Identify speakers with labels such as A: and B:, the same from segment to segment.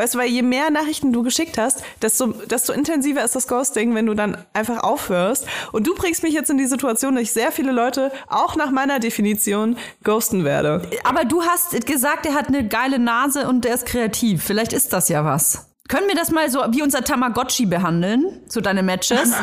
A: Weißt du, weil je mehr Nachrichten du geschickt hast, desto, desto intensiver ist das Ghosting, wenn du dann einfach aufhörst. Und du bringst mich jetzt in die Situation, dass ich sehr viele Leute, auch nach meiner Definition, ghosten werde.
B: Aber du hast gesagt, er hat eine geile Nase und er ist kreativ. Vielleicht ist das ja was. Können wir das mal so wie unser Tamagotchi behandeln? So deine Matches?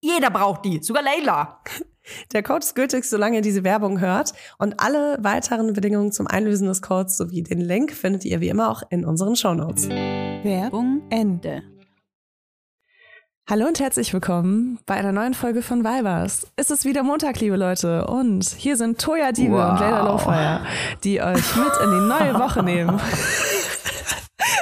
B: jeder braucht die, sogar Leila.
A: Der Code ist gültig, solange ihr diese Werbung hört. Und alle weiteren Bedingungen zum Einlösen des Codes sowie den Link findet ihr wie immer auch in unseren Shownotes.
C: Werbung Ende.
A: Hallo und herzlich willkommen bei einer neuen Folge von Vibers. Es ist wieder Montag, liebe Leute. Und hier sind Toya Diebe
B: Wow.
A: und Leila Lowfire, die euch mit in die neue Woche nehmen.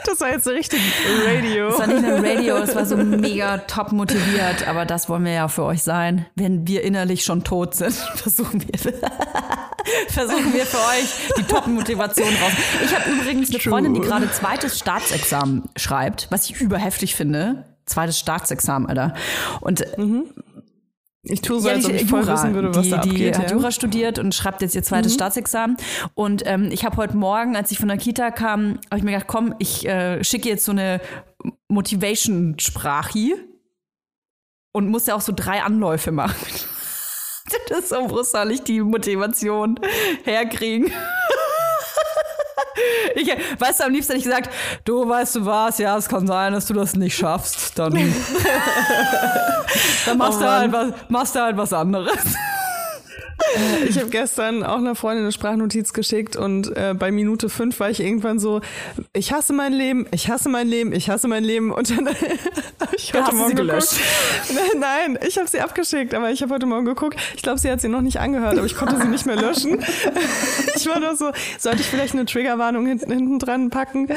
A: Das war jetzt so richtig Radio.
B: Es war nicht nur Radio, es war so mega top motiviert, aber das wollen wir ja für euch sein. Wenn wir innerlich schon tot sind, versuchen wir, versuchen wir für euch die Top-Motivation raus. Ich habe übrigens eine
A: True.
B: Freundin, die gerade zweites Staatsexamen schreibt, was ich überheftig finde. Zweites Staatsexamen, Alter. Und
A: Ich tue so,
B: Ja,
A: als ob
B: die
A: ich voll
B: Jura,
A: wissen würde, was
B: die,
A: da
B: die
A: abgeht.
B: hat
A: ja. Mhm.
B: Jura studiert und schreibt jetzt ihr zweites Staatsexamen. Und ähm, ich habe heute Morgen, als ich von der Kita kam, habe ich mir gedacht, komm, ich äh, schicke jetzt so eine Motivation-Sprache und muss ja auch so drei Anläufe machen. Das ist so, wo soll ich die Motivation herkriegen? Ich, weißt du, am liebsten hätte ich gesagt, du weißt du was, ja, es kann sein, dass du das nicht schaffst, dann, dann machst,
A: Oh
B: du halt was, machst du halt was anderes.
A: Ich habe gestern auch einer Freundin eine Sprachnotiz geschickt und äh, bei Minute fünf war ich irgendwann so, ich hasse mein Leben, ich hasse mein Leben, ich hasse mein Leben und dann habe ich heute Morgen
B: sie gelöscht?
A: geguckt. Nein, nein, ich habe sie abgeschickt, aber ich habe heute Morgen geguckt. Ich glaube, sie hat sie noch nicht angehört, aber ich konnte sie nicht mehr löschen. Ich war nur so, sollte ich vielleicht eine Triggerwarnung hinten, hinten dran packen?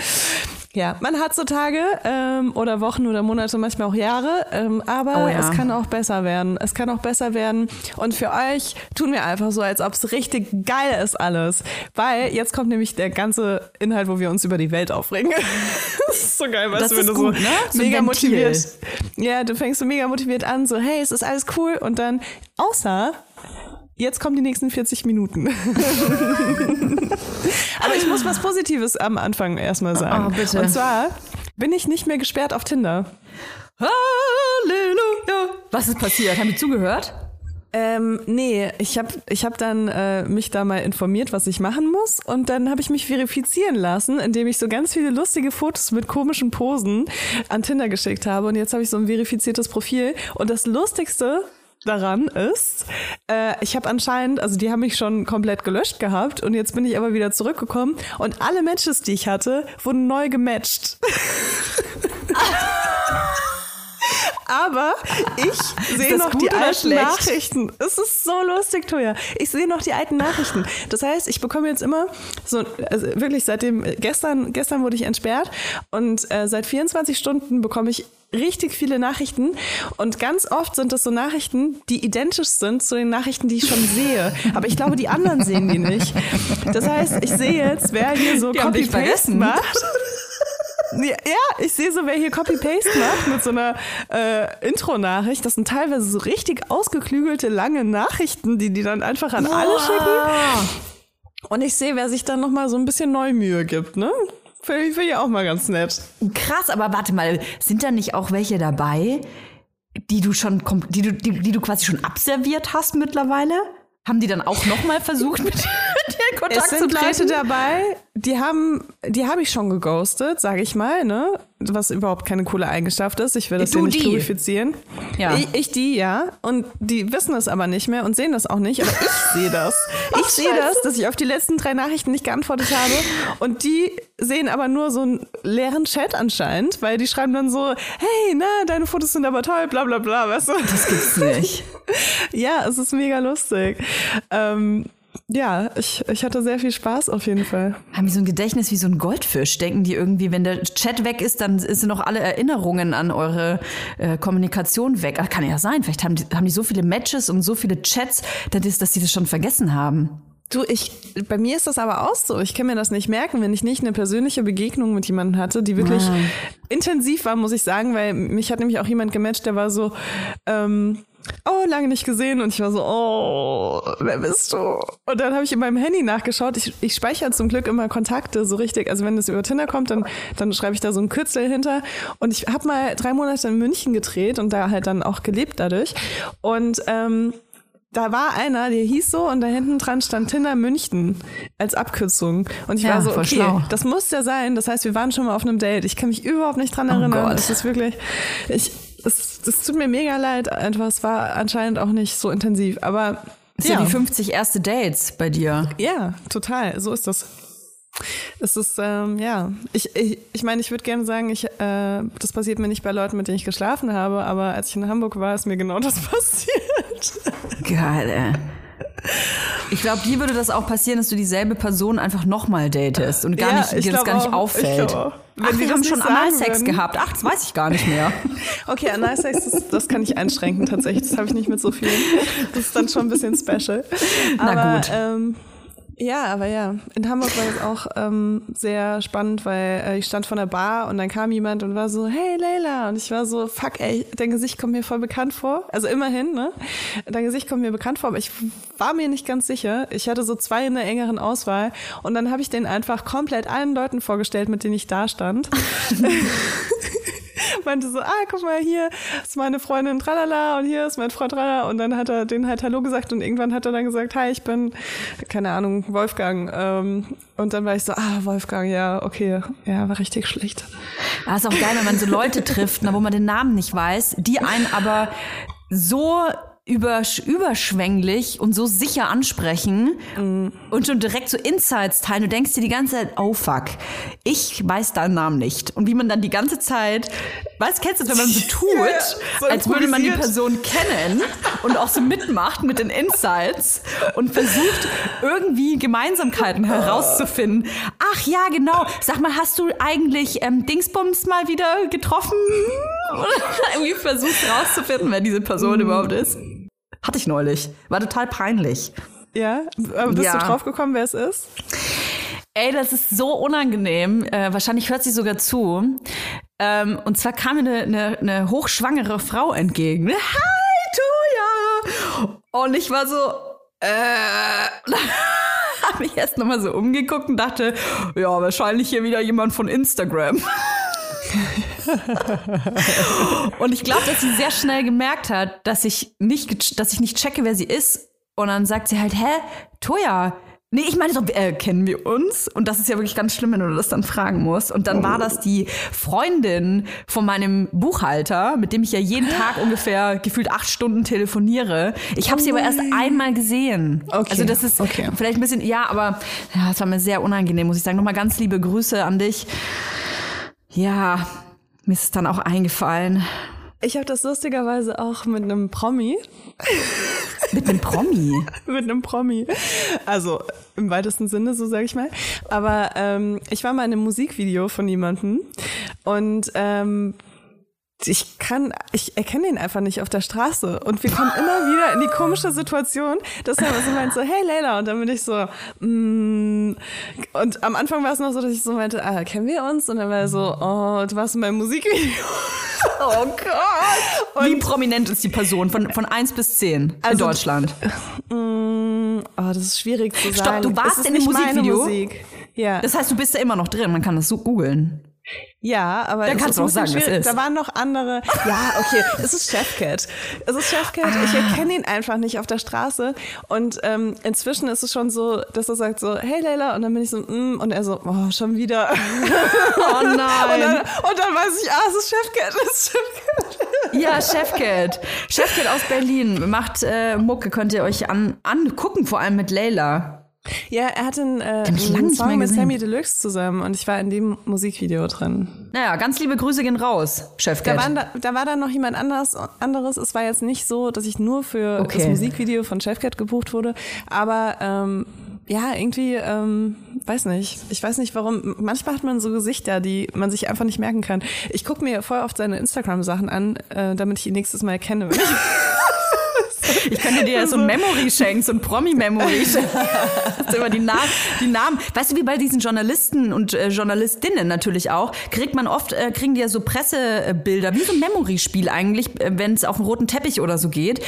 A: Ja, man hat so Tage ähm, oder Wochen oder Monate, manchmal auch Jahre, ähm, aber
B: Oh ja.
A: es kann auch besser werden. Es kann auch besser werden. Und für euch tun wir einfach so, als ob es richtig geil ist alles. Weil jetzt kommt nämlich der ganze Inhalt, wo wir uns über die Welt aufregen. das ist so geil, weißt
B: Das
A: du, wenn du
B: gut,
A: so
B: ne? So
A: mega motiviert. Ja, du fängst so mega motiviert an, so hey, es ist alles cool. Und dann, außer Jetzt kommen die nächsten 40 Minuten. Aber ich muss was Positives am Anfang erstmal sagen.
B: Oh, bitte.
A: Und zwar bin ich nicht mehr gesperrt auf Tinder.
B: Halleluja. Was ist passiert? Haben die zugehört?
A: Ähm, nee, ich habe ich hab dann äh, mich da mal informiert, was ich machen muss. Und dann habe ich mich verifizieren lassen, indem ich so ganz viele lustige Fotos mit komischen Posen an Tinder geschickt habe. Und jetzt habe ich so ein verifiziertes Profil. Und das Lustigste daran ist, äh, ich habe anscheinend, also die haben mich schon komplett gelöscht gehabt und jetzt bin ich aber wieder zurückgekommen und alle Matches, die ich hatte, wurden neu gematcht. Aber ich sehe noch die alten? Nachrichten. Es ist so lustig, Toja. Ich sehe noch die alten Nachrichten. Das heißt, ich bekomme jetzt immer so, also wirklich seitdem, gestern, gestern wurde ich entsperrt und äh, seit 24 Stunden bekomme ich richtig viele Nachrichten und ganz oft sind das so Nachrichten, die identisch sind zu den Nachrichten, die ich schon sehe. Aber ich glaube, die anderen sehen die nicht. Das heißt, ich sehe jetzt, wer hier so Copy-Paste macht. Ja, ich sehe so, wer hier Copy-Paste macht mit so einer äh, Intro-Nachricht. Das sind teilweise so richtig ausgeklügelte, lange Nachrichten, die die dann einfach an alle schicken. Und ich sehe, wer sich dann nochmal so ein bisschen Neumühe gibt, ne? Finde ich, finde ich auch mal ganz nett.
B: Krass, aber warte mal, sind da nicht auch welche dabei, die du schon, die du, die, die du quasi schon abserviert hast mittlerweile? Haben die dann auch nochmal versucht, mit dir in Kontakt
A: Es
B: zu
A: sind Leute
B: treten?
A: dabei, die haben, die habe ich schon geghostet, sage ich mal, ne? Was überhaupt keine coole Eigenschaft ist. Ich will das
B: Du
A: hier nicht
B: die.
A: glorifizieren.
B: Ja.
A: Ich, ich die, ja. Und die wissen es aber nicht mehr und sehen das auch nicht. Aber ich sehe das. Ich sehe das, dass ich auf die letzten drei Nachrichten nicht geantwortet habe. Und die sehen aber nur so einen leeren Chat anscheinend, weil die schreiben dann so, hey, na, deine Fotos sind aber toll, bla bla bla, weißt du?
B: Das gibt's nicht.
A: Ja, es ist mega lustig. Ähm, ja, ich, ich hatte sehr viel Spaß auf jeden Fall.
B: Haben die so ein Gedächtnis wie so ein Goldfisch? Denken die irgendwie, wenn der Chat weg ist, dann sind noch alle Erinnerungen an eure äh, Kommunikation weg? Ach, kann ja sein. Vielleicht haben die, haben die so viele Matches und so viele Chats, dass die- dass die das schon vergessen haben.
A: Du, ich, bei mir ist das aber auch so. Ich kann mir das nicht merken, wenn ich nicht eine persönliche Begegnung mit jemandem hatte, die wirklich
B: Ah.
A: intensiv war, muss ich sagen, weil mich hat nämlich auch jemand gematcht, der war so, ähm, oh, lange nicht gesehen und ich war so, oh, wer bist du? Und dann habe ich in meinem Handy nachgeschaut. Ich, ich speichere zum Glück immer Kontakte so richtig. Also wenn das über Tinder kommt, dann, dann schreibe ich da so ein Kürzel hinter. Und ich habe mal drei Monate in München gedreht und da halt dann auch gelebt dadurch. Und ähm, da war einer, der hieß so und da hinten dran stand Tinder München als Abkürzung. Und ich
B: Ja,
A: war so, okay,
B: schlau.
A: das muss ja sein. Das heißt, wir waren schon mal auf einem Date. Ich kann mich überhaupt nicht dran erinnern.
B: Oh Gott.
A: Es ist wirklich, ich, es, es tut mir mega leid. Einfach, es war anscheinend auch nicht so intensiv. Aber
B: Das ist ja. wie 50 erste Dates bei dir.
A: ja, total. So ist das. Es ist, ähm, ja, ich ich, ich, meine, ich würde gerne sagen, ich, äh, das passiert mir nicht bei Leuten, mit denen ich geschlafen habe, aber als ich in Hamburg war, ist mir genau das passiert.
B: Geil, ey. Ich glaube, dir würde das auch passieren, dass du dieselbe Person einfach nochmal datest und gar
A: Ja,
B: nicht,
A: ich
B: dir das gar nicht auffällt.
A: Auch. Wenn
B: Ach, wir haben schon Analsex gehabt. Ach, das weiß ich gar nicht mehr.
A: Okay, Analsex, das, das kann ich einschränken tatsächlich. Das habe ich nicht mit so vielen. Das ist dann schon ein bisschen special.
B: Na
A: aber,
B: gut.
A: Ähm, ja, aber ja, in Hamburg war es auch ähm, sehr spannend, weil äh, ich stand vor der Bar und dann kam jemand und war so, hey Leila. Und ich war so, fuck ey, dein Gesicht kommt mir voll bekannt vor. Also immerhin, ne? Dein Gesicht kommt mir bekannt vor, aber ich war mir nicht ganz sicher. Ich hatte so zwei in der engeren Auswahl und dann habe ich den einfach komplett allen Leuten vorgestellt, mit denen ich da stand. meinte so, ah, guck mal, hier ist meine Freundin Tralala und hier ist mein Freund Tralala. Und dann hat er den halt Hallo gesagt und irgendwann hat er dann gesagt, hi, ich bin, keine Ahnung, Wolfgang. Ähm, und dann war ich so, ah, Wolfgang, ja, okay, ja, war richtig schlecht.
B: Ah, ist auch geil, wenn man so Leute trifft, na, wo man den Namen nicht weiß, die einen aber so übersch überschwänglich und so sicher ansprechen und schon direkt so Insights teilen. Du denkst dir die ganze Zeit, oh fuck, ich weiß deinen Namen nicht. Und wie man dann die ganze Zeit, weißt, kennst du das, wenn man so tut,
A: so
B: als würde man die. Person kennen und auch so mitmacht mit den Insights und versucht irgendwie Gemeinsamkeiten herauszufinden. Ach ja, genau. Sag mal, hast du eigentlich ähm, Dingsbums mal wieder getroffen? Oder irgendwie versucht rauszufinden, wer diese Person überhaupt ist. Hatte ich neulich. War total peinlich.
A: Ja, aber bist
B: Ja.
A: du drauf gekommen, wer es ist?
B: Ey, das ist so unangenehm. Äh, wahrscheinlich hört sie sogar zu. Ähm, und zwar kam mir eine, eine, eine hochschwangere Frau entgegen. Hi, Tuja! Und ich war so, äh, habe mich erst nochmal so umgeguckt und dachte, ja, wahrscheinlich hier wieder jemand von Instagram. und ich glaube, dass sie sehr schnell gemerkt hat, dass ich nicht, dass ich nicht checke, wer sie ist. Und dann sagt sie halt, hä, Toja, Nee, ich meine doch, äh, kennen wir uns? Und das ist ja wirklich ganz schlimm, wenn du das dann fragen musst. Und dann war das die Freundin von meinem Buchhalter, mit dem ich ja jeden Tag ungefähr gefühlt acht Stunden telefoniere. Ich habe sie aber erst einmal gesehen.
A: Okay,
B: Also das ist
A: okay.
B: vielleicht ein bisschen, ja, aber ja, es war mir sehr unangenehm, muss ich sagen. Nochmal ganz liebe Grüße an dich. Ja, mir ist es dann auch eingefallen.
A: Ich habe das lustigerweise auch mit einem Promi.
B: Mit einem Promi.
A: mit einem Promi. Also im weitesten Sinne, so sage ich mal. Aber ähm, ich war mal in einem Musikvideo von jemandem und ähm, ich kann, ich erkenne ihn einfach nicht auf der Straße. Und wir kommen immer wieder in die komische Situation, dass er so meint so, hey Leila. Und dann bin ich so, mm. und am Anfang war es noch so, dass ich so meinte, ah, kennen wir uns? Und dann war er so, oh, du warst in meinem Musikvideo. oh Gott.
B: Wie prominent ist die Person? Von, von 1 bis 10 in
A: Also-
B: Deutschland.
A: Mm, oh, das ist schwierig zu
B: Stopp,
A: sagen.
B: du warst in dem Musikvideo?
A: Musik. Ja.
B: Das heißt, du bist da immer noch drin. Man kann das so googeln.
A: Ja, aber es
B: kannst du auch sagen,
A: schwierig.
B: ist.
A: Da waren noch andere. Ja, okay, es ist Chefcat. Es ist Chefcat. Ich
B: Ah.
A: erkenne ihn einfach nicht auf der Straße. Und ähm, inzwischen ist es schon so, dass er sagt so, hey Leila, und dann bin ich so, mm, und er so, oh, schon wieder.
B: Oh
A: Und dann,
B: nein.
A: und dann weiß ich, ah, es ist Chefcat, es ist Chefcat.
B: Ja, Chefcat. Chefcat aus Berlin macht äh, Mucke, könnt ihr euch an, angucken, vor allem mit Leila.
A: Ja, er hat einen, äh, einen Song mit. Sammy Deluxe zusammen und ich war in dem Musikvideo drin.
B: Naja, ganz liebe Grüße gehen raus,
A: Da,
B: Chefcat.
A: waren da, da war dann noch jemand anders, anderes. Es war jetzt nicht so, dass ich nur für
B: Okay.
A: das Musikvideo von Chefcat gebucht wurde. Aber ähm, ja, irgendwie, ähm, weiß nicht. Ich weiß nicht warum. Manchmal hat man so Gesichter, die man sich einfach nicht merken kann. Ich gucke mir voll oft seine Instagram-Sachen an, äh, damit ich ihn nächstes Mal erkenne. Ich
B: könnte dir ja so ein Memory schenken, so ein Promi-Memory schenken. Du immer die, Na die Namen. Weißt du, wie bei diesen Journalisten und äh, Journalistinnen natürlich auch, kriegt man oft, äh, kriegen die ja so Pressebilder, wie so ein Memory-Spiel eigentlich, äh, wenn es auf einen roten Teppich oder so geht.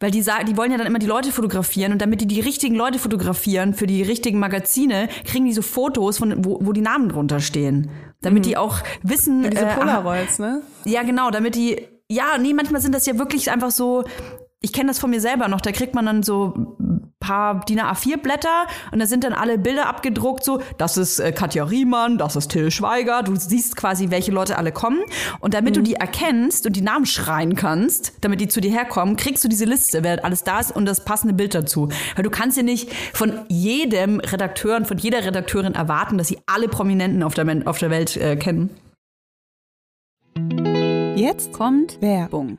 B: Weil die sagen, die wollen ja dann immer die Leute fotografieren und damit die die richtigen Leute fotografieren für die richtigen Magazine, kriegen die so Fotos, von, wo, wo die Namen drunter stehen. Damit die auch wissen.
A: diese
B: äh,
A: Polaroids, ne?
B: ja, genau, damit die, ja, nee, manchmal sind das ja wirklich einfach so, ich kenne das von mir selber noch, da kriegt man dann so ein paar DIN A4 Blätter und da sind dann alle Bilder abgedruckt, so, das ist äh, Katja Riemann, das ist Till Schweiger, du siehst quasi, welche Leute alle kommen und damit du die erkennst und die Namen schreien kannst, damit die zu dir herkommen, kriegst du diese Liste, wer alles da ist und das passende Bild dazu. Weil du kannst ja nicht von jedem Redakteur und von jeder Redakteurin erwarten, dass sie alle Prominenten auf der, Men- auf der Welt äh, kennen.
C: Jetzt kommt Werbung.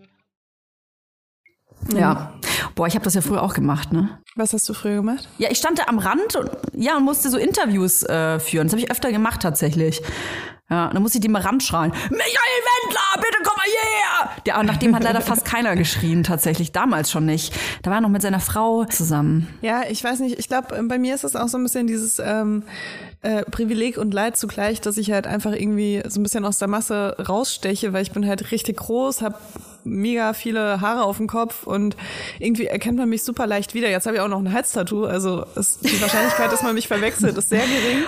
B: Ja. Boah, ich habe das ja früher auch gemacht, ne?
A: Was hast du früher gemacht?
B: Ja, ich stand da am Rand und ja und musste so Interviews äh, führen. Das habe ich öfter gemacht tatsächlich. Ja, dann musste ich die mal ranschreien. Michael Wendler, und nach dem hat leider fast keiner geschrien, tatsächlich. Damals schon nicht. Da war er noch mit seiner Frau zusammen.
A: Ja, ich weiß nicht. Ich glaube, bei mir ist es auch so ein bisschen dieses ähm, äh, Privileg und Leid zugleich, dass ich halt einfach irgendwie so ein bisschen aus der Masse raussteche, weil ich bin halt richtig groß, habe mega viele Haare auf dem Kopf und irgendwie erkennt man mich super leicht wieder. Jetzt habe ich auch noch ein Halstattoo, also ist, die Wahrscheinlichkeit, dass man mich verwechselt, ist sehr gering.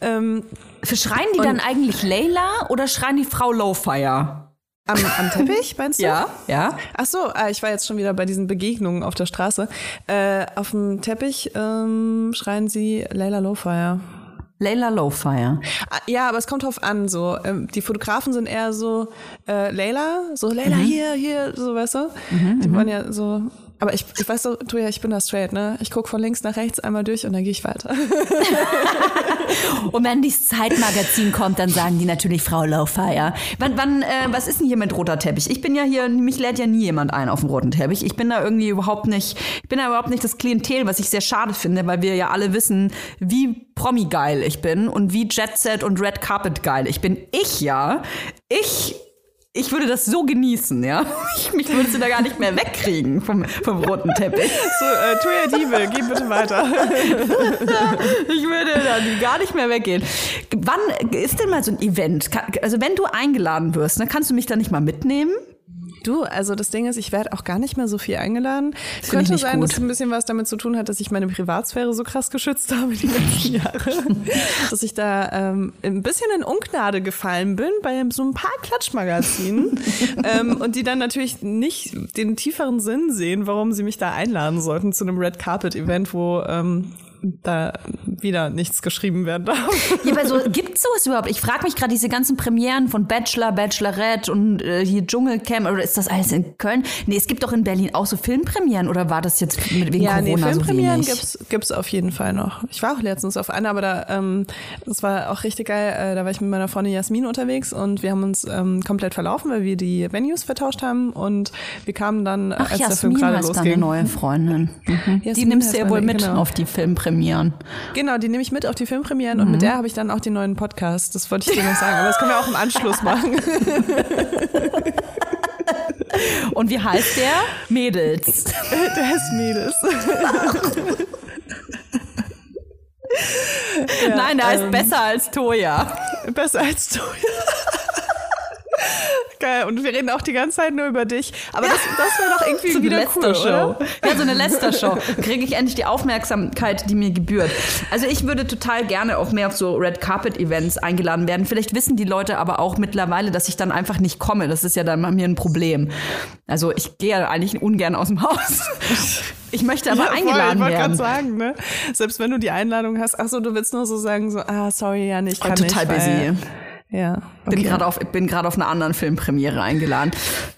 A: Ähm,
B: Für schreien die dann eigentlich Layla oder schreien die Frau Lowfire?
A: Am, am Teppich, meinst du?
B: ja.
A: Ach so, ah, ich war jetzt schon wieder bei diesen Begegnungen auf der Straße. Äh, auf dem Teppich ähm, schreien sie Layla Lowfire.
B: Layla Lowfire.
A: Ah, Ja, aber es kommt drauf an, so. Ähm, die Fotografen sind eher so, äh, Layla, so Layla hier, hier, so, weißt du? die wollen ja so. Aber ich, ich weiß so, du ja, ich bin da straight, ne? Ich guck von links nach rechts einmal durch und dann gehe ich weiter.
B: Und wenn dieses Zeitmagazin kommt, dann sagen die natürlich Frau Lowfire. Wann, wann, äh, was ist denn hier mit roter Teppich? Ich bin ja hier, mich lädt ja nie jemand ein auf dem roten Teppich. Ich bin da irgendwie überhaupt nicht, ich bin da überhaupt nicht das Klientel, was ich sehr schade finde, weil wir ja alle wissen, wie Promi-geil ich bin und wie Jet Set und Red Carpet geil ich bin. Ich ja, ich ich würde das so genießen, ja. Ich, mich würdest du da gar nicht mehr wegkriegen vom, vom roten Teppich.
A: so, äh, Tuya Diebel, geh bitte weiter.
B: Ich würde dann gar nicht mehr weggehen. Wann ist denn mal so ein Event? Also wenn du eingeladen wirst, ne, kannst du mich da nicht mal mitnehmen?
A: Du, also das Ding ist, ich werde auch gar nicht mehr so viel eingeladen.
B: ich
A: Könnte sein,
B: gut.
A: dass ein bisschen was damit zu tun hat, dass ich meine Privatsphäre so krass geschützt habe die letzten Jahre. dass ich da ähm, ein bisschen in Ungnade gefallen bin bei so ein paar Klatschmagazinen. ähm, und die dann natürlich nicht den tieferen Sinn sehen, warum sie mich da einladen sollten zu einem Red Carpet Event, wo ähm, da wieder nichts geschrieben werden darf.
B: Ja, aber so, gibt's sowas überhaupt? Ich frage mich gerade diese ganzen Premieren von Bachelor, Bachelorette und äh, hier Dschungelcamp, oder ist das alles in Köln? Nee, es gibt doch in Berlin auch so Filmpremieren, oder war das jetzt mit, wegen
A: Ja, nee,
B: Corona so
A: Filmpremieren gibt's, gibt's auf jeden Fall noch. Ich war auch letztens auf einer, aber da, ähm, das war auch richtig geil. Äh, da war ich mit meiner Freundin Jasmin unterwegs und wir haben uns ähm, komplett verlaufen, weil wir die Venues vertauscht haben und wir kamen dann, äh,
B: Ach,
A: als der Film
B: Jasmin
A: gerade
B: heißt deine
A: losging.
B: neue Freundin. Mhm. Die
A: Jasmin
B: nimmst du ja wohl mit
A: genau.
B: auf die Filmpremieren.
A: Genau, die nehme ich mit auf die Filmpremieren und
B: Mhm.
A: mit der habe ich dann auch den neuen Podcast. Das wollte ich dir noch sagen, aber das können wir auch im Anschluss machen.
B: Und wie heißt der? Mädels.
A: der ist Mädels.
B: Nein, der heißt
A: ähm,
B: besser als Toya.
A: Besser als du. Geil, und wir reden auch die ganze Zeit nur über dich. Aber das, das wäre doch irgendwie
B: So eine
A: wieder cool,
B: Lester-Show.
A: oder?
B: Ja, so eine Lester-Show. Kriege ich endlich die Aufmerksamkeit, die mir gebührt. Also ich würde total gerne auf mehr auf so Red Carpet-Events eingeladen werden. Vielleicht wissen die Leute aber auch mittlerweile, dass ich dann einfach nicht komme. Das ist ja dann bei mir ein Problem. Also ich gehe ja eigentlich ungern aus dem Haus. Ich möchte aber
A: Ja, voll,
B: eingeladen
A: ich wollte
B: werden.
A: gerade sagen, ne? Selbst wenn du die Einladung hast, ach so, du willst nur so sagen, so, ah, sorry, ja, ich kann
B: total
A: nicht.
B: busy.
A: Ja.
B: Bin
A: okay.
B: gerade auf, bin gerade auf einer anderen Filmpremiere eingeladen.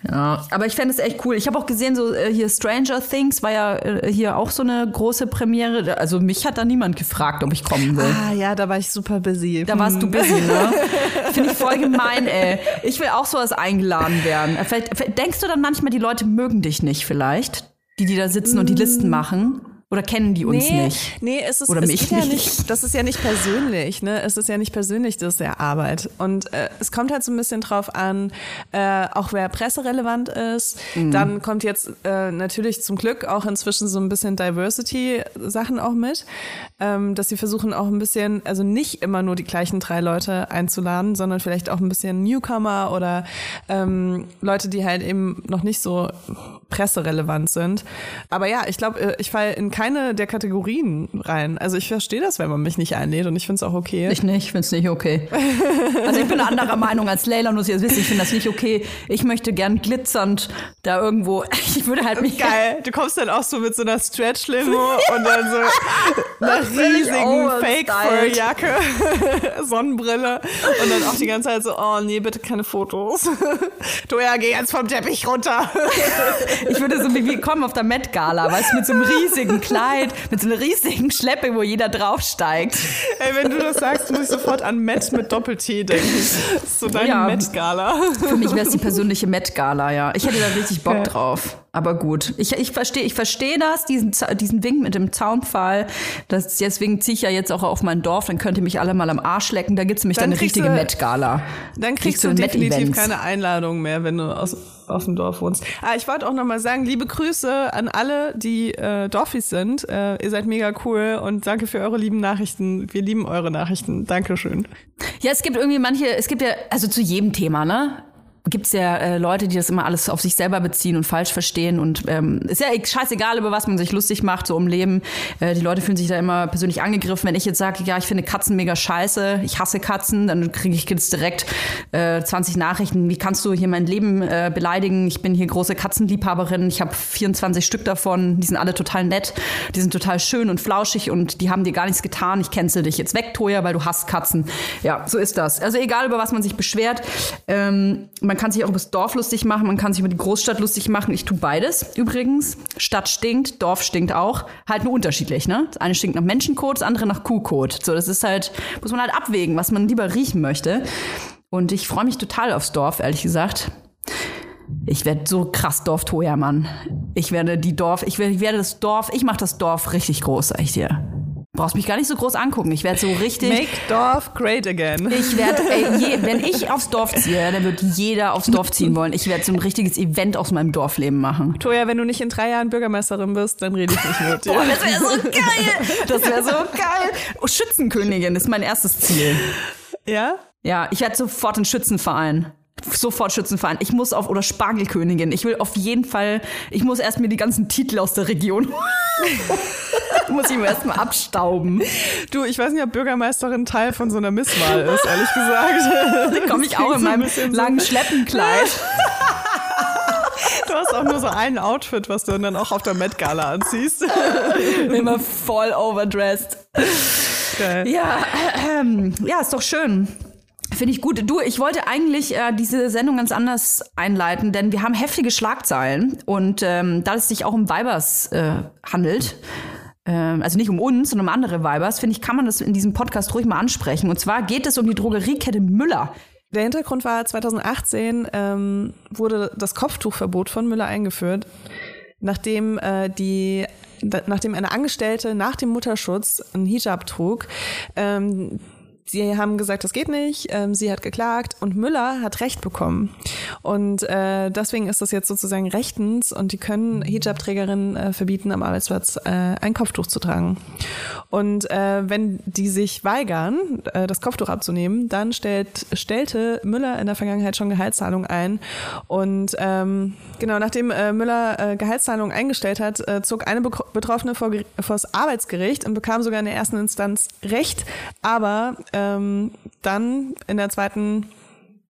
B: Ja, aber ich fände es echt cool. Ich habe auch gesehen, so äh, hier Stranger Things war ja äh, hier auch so eine große Premiere. Also mich hat da niemand gefragt, ob ich kommen will.
A: Ah ja, da war ich super busy.
B: Da warst du busy, ne? Finde ich voll gemein, ey. Ich will auch sowas eingeladen werden. Vielleicht, vielleicht denkst du dann manchmal, die Leute mögen dich nicht vielleicht, die, die da sitzen und die Listen machen? Oder kennen die uns
A: nee,
B: nicht?
A: Nee, es ist,
B: Oder
A: es
B: mich
A: ja
B: nicht.
A: Das ist ja nicht persönlich, ne? Es ist ja nicht persönlich, das ist ja Arbeit. Und äh, es kommt halt so ein bisschen drauf an, äh, auch wer presserelevant ist.
B: Mhm.
A: Dann kommt jetzt äh, natürlich zum Glück auch inzwischen so ein bisschen Diversity-Sachen auch mit, ähm, dass sie versuchen auch ein bisschen, also nicht immer nur die gleichen drei Leute einzuladen, sondern vielleicht auch ein bisschen Newcomer oder ähm, Leute, die halt eben noch nicht so presserelevant sind. Aber ja, ich glaube, äh, ich falle in keine der Kategorien rein. Also ich verstehe das, wenn man mich nicht einlädt und ich finde es auch okay.
B: Ich nicht, ich finde es nicht okay. Also ich bin anderer Meinung als Leila, nur sie jetzt wissen, ich finde das nicht okay. Ich möchte gern glitzernd da irgendwo, ich würde halt mich
A: Geil, du kommst dann auch so mit so einer Stretch-Limo und dann so einer riesigen. Fake-Fur-Jacke, Sonnenbrille und dann auch die ganze Zeit so, oh nee, bitte keine Fotos. Du ja, geh jetzt vom Teppich runter.
B: Ich würde so wie wir kommen auf der Met Gala, weißt du, mit so einem riesigen Kleid, mit so einer riesigen Schleppe, wo jeder draufsteigt.
A: Ey, wenn du das sagst, muss ich sofort an Met mit Doppel-T denken. Das ist so deine
B: Ja.
A: Met-Gala.
B: Für mich wäre es die persönliche Met Gala, ja. Ich hätte da richtig Bock
A: Ja.
B: drauf. Aber gut. Ich, ich verstehe ich verstehe das, diesen, diesen Wink mit dem Zaunpfahl. Das, deswegen ziehe ich ja jetzt auch auf mein Dorf, dann könnt ihr mich alle mal am Arsch lecken. Da gibt's nämlich
A: Dann
B: dann eine
A: kriegst
B: richtige
A: du-
B: Met Gala.
A: Dann kriegst du
B: Met
A: definitiv keine Einladung mehr, wenn du aus, auf dem Dorf wohnst. Ah, ich wollte auch noch mal sagen, liebe Grüße an alle, die äh, Dorfis sind. Äh, ihr seid mega cool und danke für eure lieben Nachrichten. Wir lieben eure Nachrichten. Dankeschön.
B: Ja, es gibt irgendwie manche, es gibt ja, also zu jedem Thema, ne? Gibt's ja äh, Leute, die das immer alles auf sich selber beziehen und falsch verstehen und ähm, ist ja scheißegal, über was man sich lustig macht, so im Leben. Äh, die Leute fühlen sich da immer persönlich angegriffen. Wenn ich jetzt sage, ja, ich finde Katzen mega scheiße, ich hasse Katzen, dann kriege ich jetzt direkt äh, 20 Nachrichten. Wie kannst du hier mein Leben äh, beleidigen? Ich bin hier große Katzenliebhaberin, ich habe 24 Stück davon, die sind alle total nett, die sind total schön und flauschig und die haben dir gar nichts getan. Ich cancel dich jetzt weg, Toja, weil du hasst Katzen. Ja, so ist das. Also egal, über was man sich beschwert. Ähm, man kann sich auch über das Dorf lustig machen, man kann sich über die Großstadt lustig machen. Ich tue beides übrigens. Stadt stinkt, Dorf stinkt auch. Halt nur unterschiedlich, ne? Das eine stinkt nach Menschenkot, das andere nach Kuhkot. So, das ist halt, muss man halt abwägen, was man lieber riechen möchte. Und ich freue mich total aufs Dorf, ehrlich gesagt. Ich werde so krass Dorf-Toja, Mann. Ich werde die Dorf, ich werde, ich werde das Dorf, ich mache das Dorf richtig groß, sag ich dir. Brauchst mich gar nicht so groß angucken. Ich werde so richtig.
A: Make Dorf great again.
B: Ich werde, wenn ich aufs Dorf ziehe, dann wird jeder aufs Dorf ziehen wollen. Ich werde so ein richtiges Event aus meinem Dorfleben machen.
A: Toja, wenn du nicht in drei Jahren Bürgermeisterin bist, dann rede ich nicht mit dir.
B: Boah, das wäre so geil. Das wäre so geil. Oh, Schützenkönigin ist mein erstes Ziel.
A: Ja?
B: Ja, ich werde sofort einen Schützenverein. Sofort Schützenverein. Ich muss auf, oder Spargelkönigin. Ich will auf jeden Fall, ich muss erst mir die ganzen Titel aus der Region. muss ich mir erst mal abstauben.
A: Du, ich weiß nicht, ob Bürgermeisterin Teil von so einer Misswahl ist, ehrlich gesagt.
B: Da komme ich auch in meinem
A: so-
B: langen Schleppenkleid.
A: Du hast auch nur so ein Outfit, was du dann auch auf der Met Gala anziehst.
B: Immer voll overdressed.
A: Geil.
B: Ja, ähm, ja, ist doch schön. Finde ich gut. Du, ich wollte eigentlich äh, diese Sendung ganz anders einleiten, denn wir haben heftige Schlagzeilen und ähm, da es sich auch um Weibers äh, handelt, also nicht um uns, sondern um andere Weibers, finde ich, kann man das in diesem Podcast ruhig mal ansprechen. Und zwar geht es um die Drogeriekette Müller.
A: Der Hintergrund war, 2018 ähm, wurde das Kopftuchverbot von Müller eingeführt, nachdem äh, die nachdem eine Angestellte nach dem Mutterschutz einen Hijab trug. Ähm, Sie haben gesagt, das geht nicht. Ähm, sie hat geklagt und Müller hat Recht bekommen. Und äh, deswegen ist das jetzt sozusagen rechtens und die können Hijab-Trägerinnen äh, verbieten, am Arbeitsplatz äh, ein Kopftuch zu tragen. Und äh, wenn die sich weigern, äh, das Kopftuch abzunehmen, dann stellt, stellte Müller in der Vergangenheit schon Gehaltszahlungen ein. Und ähm, genau, nachdem äh, Müller äh, Gehaltszahlungen eingestellt hat, äh, zog eine Be Betroffene vor, vor das Arbeitsgericht und bekam sogar in der ersten Instanz Recht. Aber ähm, dann in der zweiten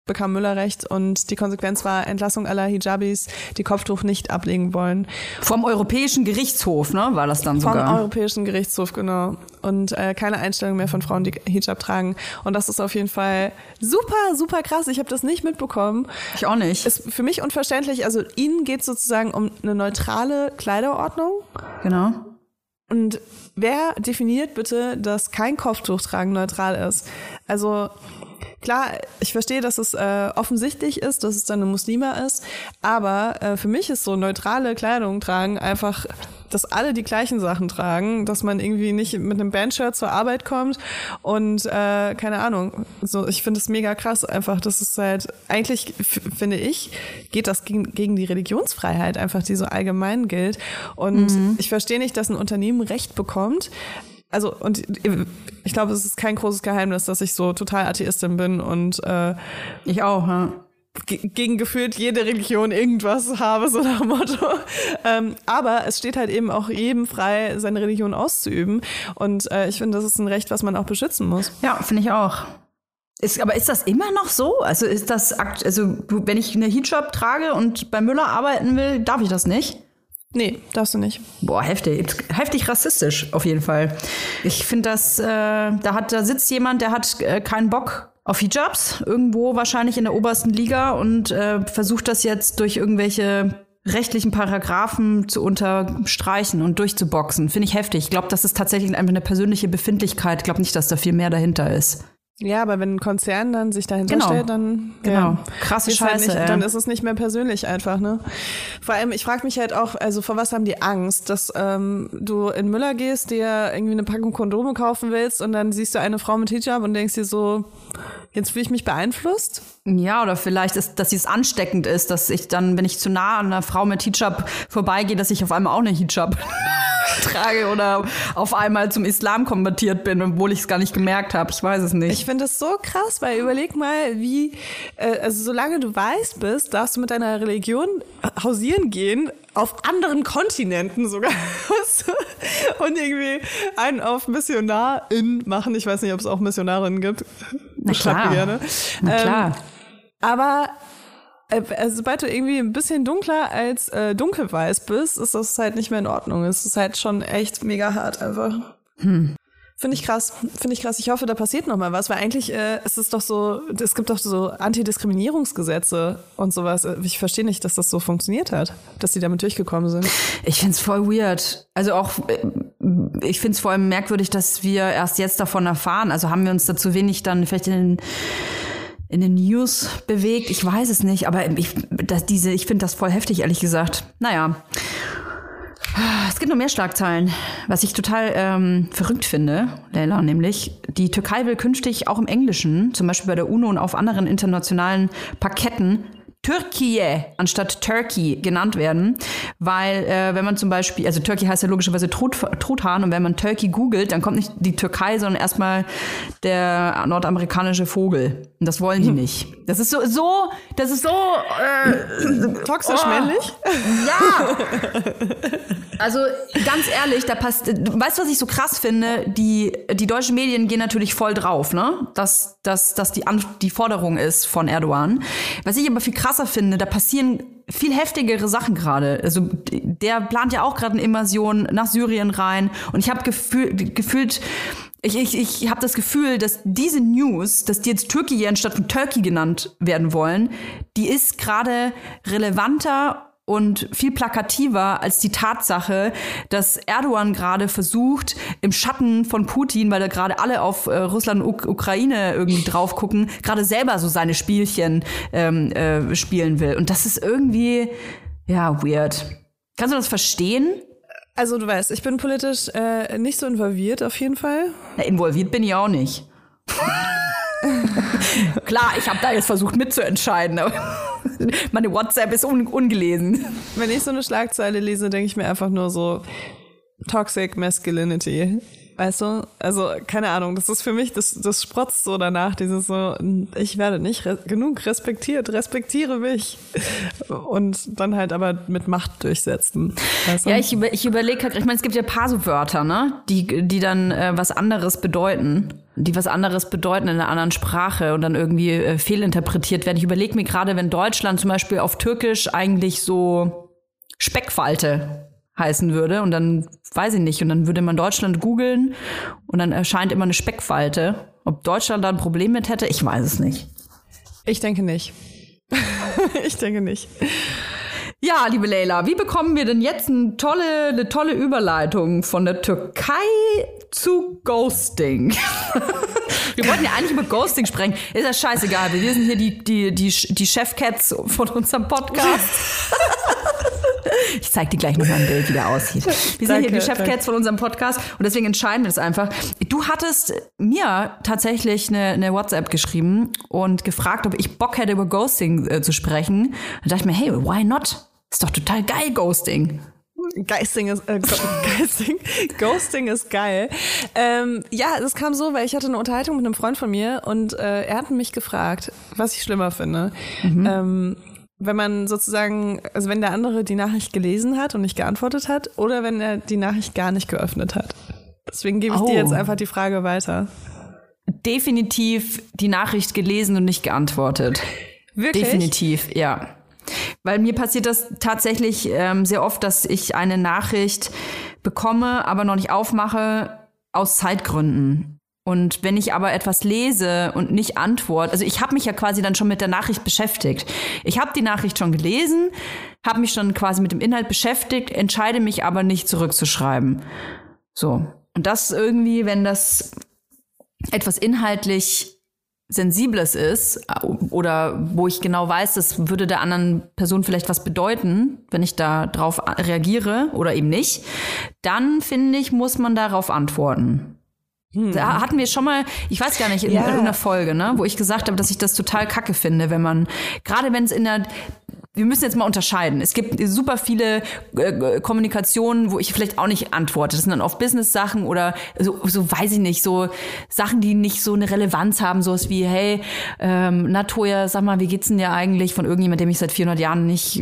A: bekam Müller recht und die Konsequenz war Entlassung aller Hijabis, die Kopftuch nicht ablegen wollen.
B: Vom Europäischen Gerichtshof, ne, war das dann
A: Vom
B: sogar.
A: Europäischen Gerichtshof, genau. Und äh, keine Einstellung mehr von Frauen, die Hijab tragen. Und das ist auf jeden Fall super, super krass. Ich habe das nicht mitbekommen.
B: ich auch nicht.
A: Ist für mich unverständlich. Also ihnen geht sozusagen um eine neutrale Kleiderordnung.
B: genau.
A: Und wer definiert bitte, dass kein Kopftuch tragen neutral ist? Also klar, ich verstehe, dass es äh, offensichtlich ist, dass es dann eine Muslima ist, aber äh, für mich ist so neutrale Kleidung tragen einfach, dass alle die gleichen Sachen tragen, dass man irgendwie nicht mit einem Bandshirt zur Arbeit kommt und äh, keine Ahnung. So, ich finde es mega krass, einfach, dass es halt eigentlich finde ich geht das gegen, gegen die Religionsfreiheit einfach, die so allgemein gilt. Und ich verstehe nicht, dass ein Unternehmen Recht bekommt. Also, und ich glaube, es ist kein großes Geheimnis, dass ich so total Atheistin bin und äh,
B: Ich auch, ja.
A: ge- gegen gefühlt jede Religion irgendwas habe, so nach dem Motto. Ähm, aber es steht halt eben auch jedem frei, seine Religion auszuüben. Und äh, ich finde, das ist ein Recht, was man auch beschützen muss.
B: Ja, finde ich auch. Ist, aber ist das immer noch so? Also ist das, also wenn ich eine Hijab trage und bei Müller arbeiten will, darf ich das nicht?
A: Nee, darfst du nicht.
B: Boah, heftig. Heftig rassistisch, auf jeden Fall. Ich finde das, äh, da hat, da sitzt jemand, der hat äh, keinen Bock auf Hijabs, irgendwo wahrscheinlich in der obersten Liga und äh, versucht das jetzt durch irgendwelche rechtlichen Paragraphen zu unterstreichen und durchzuboxen. Finde ich heftig. Ich glaube, das ist tatsächlich einfach eine persönliche Befindlichkeit. Ich glaube nicht, dass da viel mehr dahinter ist.
A: Ja, aber wenn ein Konzern dann sich dahinter
B: Genau.
A: stellt, dann
B: Genau.
A: ja,
B: Krasse
A: ist halt
B: Scheiße,
A: Nicht, dann ist es nicht mehr persönlich einfach, ne? Vor allem, ich frage mich halt auch, also vor was haben die Angst, dass ähm, du in Müller gehst, dir irgendwie eine Packung Kondome kaufen willst und dann siehst du eine Frau mit Hijab und denkst dir so, jetzt fühle ich mich beeinflusst?
B: Ja, oder vielleicht ist, dass es ansteckend ist, dass ich dann, wenn ich zu nah an einer Frau mit Hijab vorbeigehe, dass ich auf einmal auch eine Hijab trage oder auf einmal zum Islam konvertiert bin, obwohl ich es gar nicht gemerkt habe. Ich weiß es nicht.
A: Ich finde das so krass, weil überleg mal, wie, äh, also solange du weiß bist, darfst du mit deiner Religion hausieren gehen, auf anderen Kontinenten sogar. Und irgendwie einen auf Missionarin machen. Ich weiß nicht, ob es auch Missionarinnen gibt.
B: Na klar.
A: gerne.
B: Na klar.
A: Ähm, aber äh, also, sobald du irgendwie ein bisschen dunkler als äh, dunkelweiß bist, ist das halt nicht mehr in Ordnung. Es ist halt schon echt mega hart einfach. Finde ich krass, finde ich krass. Ich hoffe, da passiert noch mal was, weil eigentlich äh, ist es doch so, es gibt doch so Antidiskriminierungsgesetze und sowas. Ich verstehe nicht, dass das so funktioniert hat, dass die damit durchgekommen sind.
B: Ich find's voll weird. Also auch, äh, ich find's vor allem merkwürdig, dass wir erst jetzt davon erfahren. Also haben wir uns da zu wenig dann vielleicht in den, in den News bewegt. Ich weiß es nicht, aber ich, ich finde das voll heftig, ehrlich gesagt. Naja. Es gibt noch mehr Schlagzeilen, was ich total ähm, verrückt finde, Leila, nämlich die Türkei will künftig auch im Englischen, zum Beispiel bei der UNO und auf anderen internationalen Parketten, Türkei anstatt Turkey genannt werden, weil äh, wenn man zum Beispiel, also Turkey heißt ja logischerweise Trut, Truthahn und wenn man Turkey googelt, dann kommt nicht die Türkei, sondern erstmal der nordamerikanische Vogel. Und das wollen die nicht. Das ist so, so, das ist so, äh,
A: Toxisch
B: Oh.
A: männlich?
B: ja. Also ganz ehrlich, da passt. Weißt du, was ich so krass finde? Die die deutschen Medien gehen natürlich voll drauf, ne? Dass dass dass die An die Forderung ist von Erdogan. Was ich aber viel krasser finde, da passieren viel heftigere Sachen gerade. Also der plant ja auch gerade eine Invasion nach Syrien rein und ich habe gefühl, gefühlt ich, ich, ich habe das Gefühl, dass diese News, dass die jetzt Türkei anstatt von Turkey genannt werden wollen, die ist gerade relevanter und viel plakativer als die Tatsache, dass Erdogan gerade versucht, im Schatten von Putin, weil da gerade alle auf äh, Russland und Uk Ukraine irgendwie drauf gucken, gerade selber so seine Spielchen ähm, äh, spielen will. Und das ist irgendwie, ja, weird. Kannst du das verstehen?
A: Also du weißt, ich bin politisch äh, nicht so involviert auf jeden Fall.
B: Na, involviert bin ich auch nicht. Klar, ich habe da jetzt versucht mitzuentscheiden, aber meine WhatsApp ist un ungelesen.
A: Wenn ich so eine Schlagzeile lese, denke ich mir einfach nur so Toxic Masculinity. Weißt du? Also, keine Ahnung, das ist für mich, das, das sprotzt so danach, dieses so, ich werde nicht re genug respektiert, respektiere mich. Und dann halt aber mit Macht durchsetzen. Weißt du?
B: Ja, ich, über, ich überlege halt, ich meine, es gibt ja ein paar so Wörter, ne, die, die dann äh, was anderes bedeuten. Die was anderes bedeuten in einer anderen Sprache und dann irgendwie äh, fehlinterpretiert werden. Ich überlege mir gerade, wenn Deutschland zum Beispiel auf Türkisch eigentlich so Speckfalte heißen würde und dann weiß ich nicht und dann würde man Deutschland googeln und dann erscheint immer eine Speckfalte. Ob Deutschland da ein Problem mit hätte, ich weiß es nicht.
A: Ich denke nicht. ich denke nicht.
B: Ja, liebe Leila, wie bekommen wir denn jetzt eine tolle, eine tolle Überleitung von der Türkei zu Ghosting? wir wollten ja eigentlich über Ghosting sprechen. Ist ja scheißegal. Wir sind hier die, die, die, die Chefcats von unserem Podcast. Ich zeig dir gleich nochmal ein Bild, wie der aussieht. Wir sind
A: Danke,
B: hier die Chefcats von unserem Podcast und deswegen entscheiden wir das einfach. Du hattest mir tatsächlich eine, eine WhatsApp geschrieben und gefragt, ob ich Bock hätte, über Ghosting äh, zu sprechen. Da dachte ich mir, hey, why not? Ist doch total geil, Ghosting.
A: Geisting ist, äh, Geisting, Ghosting ist geil. Ähm, ja, das kam so, weil ich hatte eine Unterhaltung mit einem Freund von mir und äh, er hat mich gefragt, was ich schlimmer finde. Ähm, wenn man sozusagen, also wenn der andere die Nachricht gelesen hat und nicht geantwortet hat oder wenn er die Nachricht gar nicht geöffnet hat. Deswegen gebe ich
B: Oh.
A: dir jetzt einfach die Frage weiter.
B: Definitiv die Nachricht gelesen und nicht geantwortet.
A: Wirklich?
B: Definitiv, ja. Weil mir passiert das tatsächlich ähm, sehr oft, dass ich eine Nachricht bekomme, aber noch nicht aufmache, aus Zeitgründen. Und wenn ich aber etwas lese und nicht antworte, also ich habe mich ja quasi dann schon mit der Nachricht beschäftigt. Ich habe die Nachricht schon gelesen, habe mich schon quasi mit dem Inhalt beschäftigt, entscheide mich aber nicht zurückzuschreiben. So. Und das irgendwie, wenn das etwas inhaltlich Sensibles ist oder wo ich genau weiß, das würde der anderen Person vielleicht was bedeuten, wenn ich da drauf reagiere oder eben nicht, dann finde ich, muss man darauf antworten. Da hatten wir schon mal, ich weiß gar nicht, in
A: Ja.
B: irgendeiner Folge, ne, wo ich gesagt habe, dass ich das total kacke finde, wenn man, gerade wenn es in der, wir müssen jetzt mal unterscheiden. Es gibt super viele äh, Kommunikationen, wo ich vielleicht auch nicht antworte. Das sind dann oft Business-Sachen oder so, so weiß ich nicht, so Sachen, die nicht so eine Relevanz haben, sowas wie, hey, ähm, Natoja, sag mal, wie geht's denn dir eigentlich von irgendjemand, dem ich seit 400 Jahren nicht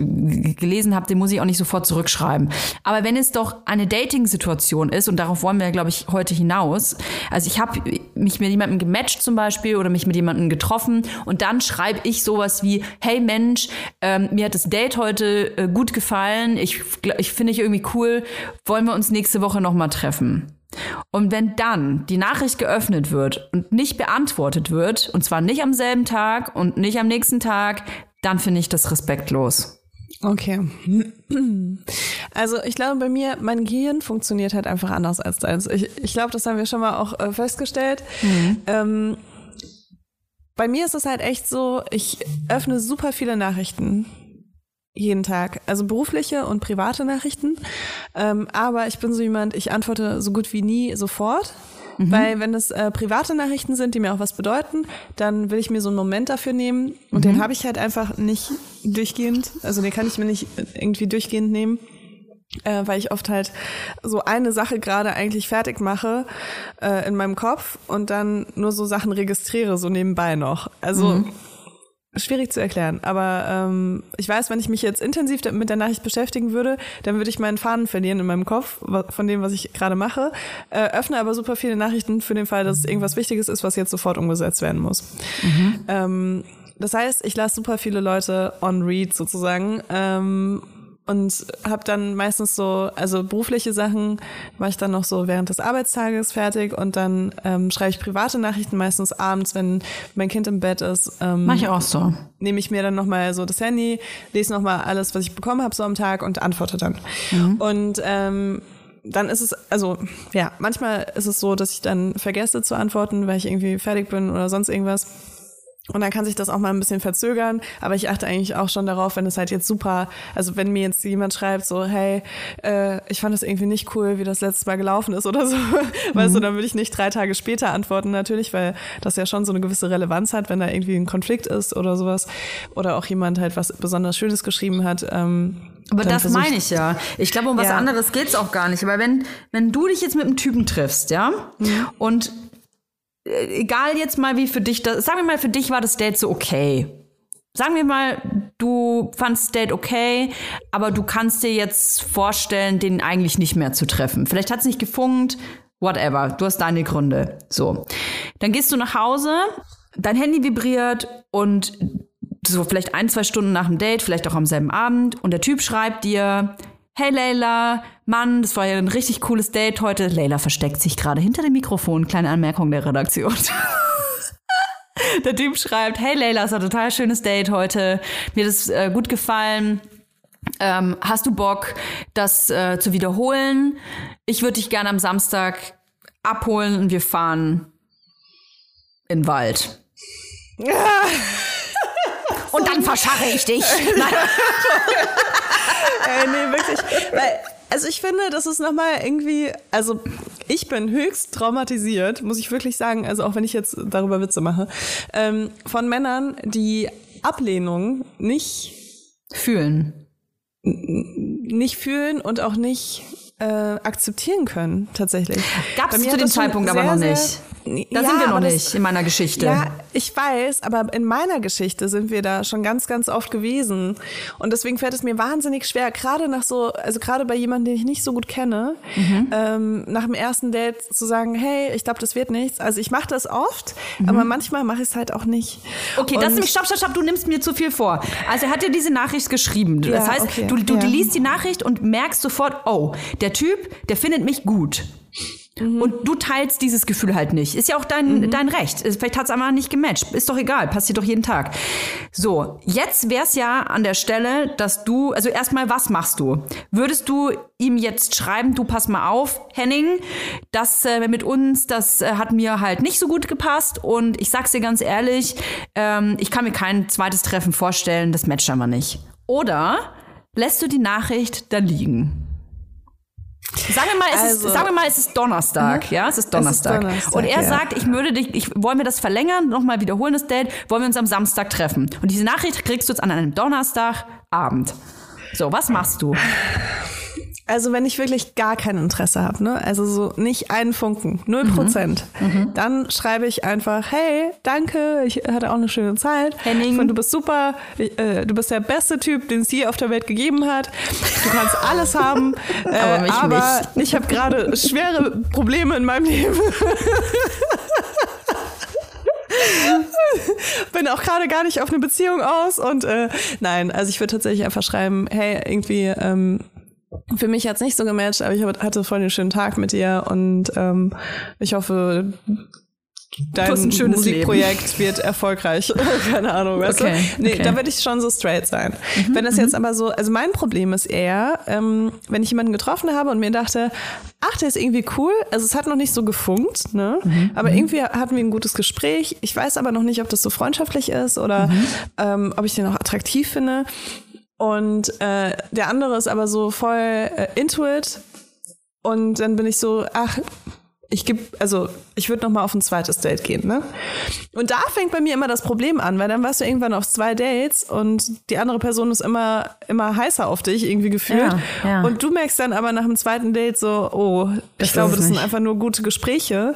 B: gelesen habe, den muss ich auch nicht sofort zurückschreiben. Aber wenn es doch eine Dating-Situation ist, und darauf wollen wir, glaube ich, heute hinaus, also ich habe mich mit jemandem gematcht zum Beispiel oder mich mit jemandem getroffen und dann schreibe ich sowas wie, hey Mensch, ähm, mir hat das Date heute äh, gut gefallen, ich, ich finde ich irgendwie cool, wollen wir uns nächste Woche nochmal treffen? Und wenn dann die Nachricht geöffnet wird und nicht beantwortet wird, und zwar nicht am selben Tag und nicht am nächsten Tag, dann finde ich das respektlos.
A: Okay. Also ich glaube, bei mir, mein Gehirn funktioniert halt einfach anders als deins. Ich, ich glaube, das haben wir schon mal auch äh, festgestellt. Ähm, bei mir ist es halt echt so, ich öffne super viele Nachrichten. Jeden Tag. Also berufliche und private Nachrichten. Ähm, aber ich bin so jemand, ich antworte so gut wie nie sofort. Weil wenn es äh, private Nachrichten sind, die mir auch was bedeuten, dann will ich mir so einen Moment dafür nehmen. Und den habe ich halt einfach nicht durchgehend. Also den kann ich mir nicht irgendwie durchgehend nehmen. Äh, weil ich oft halt so eine Sache gerade eigentlich fertig mache äh, in meinem Kopf und dann nur so Sachen registriere, so nebenbei noch. Also schwierig zu erklären, aber ähm, ich weiß, wenn ich mich jetzt intensiv mit der Nachricht beschäftigen würde, dann würde ich meinen Faden verlieren in meinem Kopf von dem, was ich gerade mache. Äh, öffne aber super viele Nachrichten für den Fall, dass es irgendwas Wichtiges ist, was jetzt sofort umgesetzt werden muss. Ähm, das heißt, ich lasse super viele Leute on read sozusagen. Ähm, und habe dann meistens so, also berufliche Sachen mache ich dann noch so während des Arbeitstages fertig und dann ähm, schreibe ich private Nachrichten meistens abends, wenn mein Kind im Bett ist. Ähm,
B: Mach ich auch so.
A: nehme ich mir dann nochmal so das Handy, lese nochmal alles, was ich bekommen habe so am Tag und antworte dann. Und ähm, dann ist es, also ja, manchmal ist es so, dass ich dann vergesse zu antworten, weil ich irgendwie fertig bin oder sonst irgendwas. Und dann kann sich das auch mal ein bisschen verzögern, aber ich achte eigentlich auch schon darauf, wenn es halt jetzt super, also wenn mir jetzt jemand schreibt so, hey, äh, ich fand das irgendwie nicht cool, wie das letztes Mal gelaufen ist oder so, weißt du, dann würde ich nicht drei Tage später antworten natürlich, weil das ja schon so eine gewisse Relevanz hat, wenn da irgendwie ein Konflikt ist oder sowas oder auch jemand halt was besonders Schönes geschrieben hat. Ähm,
B: Aber das meine ich ja. Ich glaube, um was
A: Ja.
B: anderes geht's auch gar nicht. Aber wenn, wenn du dich jetzt mit einem Typen triffst, ja, und äh, egal jetzt mal, wie für dich das, sagen wir mal, für dich war das Date so okay. Sagen wir mal, du fandst das Date okay, aber du kannst dir jetzt vorstellen, den eigentlich nicht mehr zu treffen. Vielleicht hat's nicht gefunkt, whatever. Du hast deine Gründe. So. Dann gehst du nach Hause, dein Handy vibriert und so vielleicht ein, zwei Stunden nach dem Date, vielleicht auch am selben Abend und der Typ schreibt dir, hey Leila, Mann, das war ja ein richtig cooles Date heute. Leila versteckt sich gerade hinter dem Mikrofon. Kleine Anmerkung der Redaktion. der Typ schreibt, hey Leila, es war ein total schönes Date heute. Mir hat es äh, gut gefallen. Ähm, hast du Bock, das äh, zu wiederholen? Ich würde dich gerne am Samstag abholen und wir fahren in den Wald. Und dann verscharre ich dich. Nein.
A: Äh, nee, wirklich. Weil, also ich finde, das ist nochmal irgendwie, also ich bin höchst traumatisiert, muss ich wirklich sagen, also auch wenn ich jetzt darüber Witze mache, ähm, von Männern, die Ablehnung nicht,
B: Fühlen.
A: nicht fühlen und auch nicht äh, akzeptieren können, tatsächlich. Bei mir
B: zu dem Zeitpunkt aber
A: sehr,
B: noch
A: sehr-
B: nicht. Da
A: Ja,
B: sind wir noch
A: aber das-
B: nicht in meiner Geschichte.
A: Ja, ich weiß, aber in meiner Geschichte sind wir da schon ganz, ganz oft gewesen. Und deswegen fällt es mir wahnsinnig schwer, gerade nach so, also gerade bei jemandem, den ich nicht so gut kenne,
B: Mhm.
A: ähm, nach dem ersten Date zu sagen, hey, ich glaube, das wird nichts. Also ich mache das oft,
B: Mhm.
A: aber manchmal mache ich es halt auch nicht.
B: Okay, das
A: Und-
B: ist nämlich, stopp, stopp, stopp, du nimmst mir zu viel vor. Also er hat dir diese Nachricht geschrieben. Das
A: Ja,
B: heißt,
A: okay,
B: du, du
A: ja.
B: liest die Nachricht und merkst sofort, oh, der Typ, der findet mich gut.
A: Mhm.
B: Und du teilst dieses Gefühl halt nicht. Ist ja auch dein, dein Recht. Vielleicht hat es einfach nicht gematcht. Ist doch egal, passiert doch jeden Tag. So, jetzt wär's ja an der Stelle, dass du, also erstmal, was machst du? Würdest du ihm jetzt schreiben, du pass mal auf, Henning, das äh, mit uns, das äh, hat mir halt nicht so gut gepasst und ich sag's dir ganz ehrlich, ähm, ich kann mir kein zweites Treffen vorstellen, das matcht einfach nicht. Oder lässt du die Nachricht da liegen? Sagen wir mal, es,
A: Also-
B: ist, sagen wir mal, es ist Donnerstag, ja, es ist Donnerstag.
A: Donnerstag,
B: und er
A: ja.
B: sagt, ich würde dich, ich wollen wir das verlängern, nochmal wiederholen das Date, wollen wir uns am Samstag treffen. Und diese Nachricht kriegst du jetzt an einem Donnerstagabend. So, was machst du?
A: Also wenn ich wirklich gar kein Interesse habe, ne? also so nicht einen Funken, null
B: Mhm.
A: Prozent, dann schreibe ich einfach, hey, danke, ich hatte auch eine schöne Zeit.
B: Henning.
A: Fand, du bist super, ich, äh, du bist der beste Typ, den es je auf der Welt gegeben hat. Du kannst alles haben, äh,
B: Aber mich
A: aber ich habe gerade schwere Probleme in meinem Leben. bin auch gerade gar nicht auf eine Beziehung aus und äh, nein, also ich würde tatsächlich einfach schreiben, hey, irgendwie ähm, für mich hat's nicht so gematcht, aber ich hatte voll einen schönen Tag mit dir und ähm, ich hoffe, dein
B: ein schönes
A: Musikprojekt wird erfolgreich. Keine Ahnung, weißt
B: Okay,
A: du? Nee,
B: okay.
A: da würde ich schon so straight sein. Wenn das jetzt aber so, also mein Problem ist eher, ähm, wenn ich jemanden getroffen habe und mir dachte, ach, der ist irgendwie cool, also es hat noch nicht so gefunkt, ne? Aber irgendwie hatten wir ein gutes Gespräch. Ich weiß aber noch nicht, ob das so freundschaftlich ist oder ähm, ob ich den auch attraktiv finde. Und äh, der andere ist aber so voll äh, into it. Und dann bin ich so, ach, ich gebe, also ich würde noch mal auf ein zweites Date gehen, ne? Und da fängt bei mir immer das Problem an, weil dann warst du irgendwann auf zwei Dates und die andere Person ist immer immer heißer auf dich irgendwie gefühlt.
B: Ja, ja.
A: Und du merkst dann aber nach dem zweiten Date so, oh,
B: Das
A: ich glaube, das sind
B: nicht.
A: einfach nur gute Gespräche.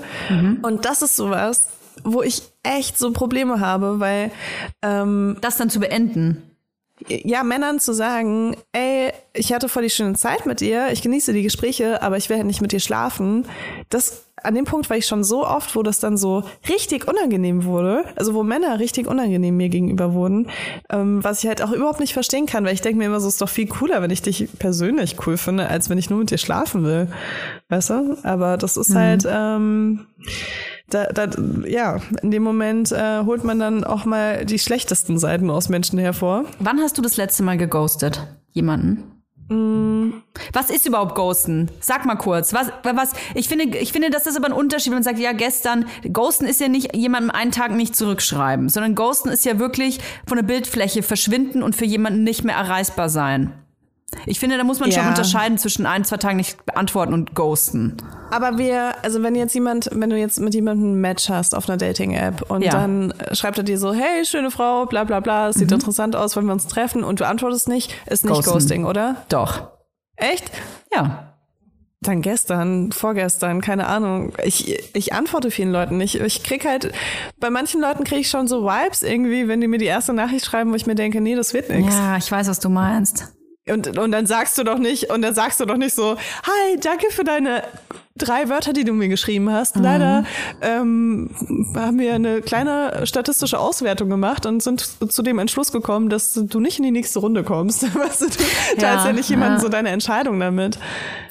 A: Und das ist sowas, wo ich echt so Probleme habe, weil ähm,
B: Das dann zu beenden.
A: Ja, Männern zu sagen, ey, ich hatte voll die schöne Zeit mit dir, ich genieße die Gespräche, aber ich werde nicht mit dir schlafen. Das, an dem Punkt war ich schon so oft, wo das dann so richtig unangenehm wurde, also wo Männer richtig unangenehm mir gegenüber wurden, ähm, was ich halt auch überhaupt nicht verstehen kann, weil ich denke mir immer so, ist doch viel cooler, wenn ich dich persönlich cool finde, als wenn ich nur mit dir schlafen will. Weißt du? Aber das ist halt, ähm, da, da, ja, in dem Moment äh, holt man dann auch mal die schlechtesten Seiten aus Menschen hervor.
B: Wann hast du das letzte Mal geghostet? Jemanden? Was ist überhaupt Ghosten? Sag mal kurz. Was, was, ich finde, ich finde, das ist aber ein Unterschied, wenn man sagt, ja, gestern, Ghosten ist ja nicht jemandem einen Tag nicht zurückschreiben, sondern Ghosten ist ja wirklich von der Bildfläche verschwinden und für jemanden nicht mehr erreichbar sein. Ich finde, da muss man schon
A: Ja.
B: unterscheiden zwischen ein, zwei Tagen nicht beantworten und Ghosten.
A: Aber wir, also wenn jetzt jemand, wenn du jetzt mit jemandem ein Match hast auf einer Dating-App und
B: Ja.
A: dann schreibt er dir so, hey, schöne Frau, bla bla bla, es sieht interessant aus, wollen wir uns treffen und du antwortest nicht, ist nicht
B: Ghosten.
A: Ghosting, oder?
B: Doch.
A: Echt?
B: Ja.
A: Dann gestern, vorgestern, keine Ahnung. Ich, ich antworte vielen Leuten nicht. Ich krieg halt, bei manchen Leuten kriege ich schon so Vibes irgendwie, wenn die mir die erste Nachricht schreiben, wo ich mir denke, nee, das wird nichts.
B: Ja, ich weiß, was du meinst.
A: Und, und dann sagst du doch nicht, und dann sagst du doch nicht so, hi, danke für deine drei Wörter, die du mir geschrieben hast. Leider ähm, haben wir eine kleine statistische Auswertung gemacht und sind zu dem Entschluss gekommen, dass du nicht in die nächste Runde kommst. Weißt du, du teilst ja nicht jemandem
B: ja.
A: so deine Entscheidung damit.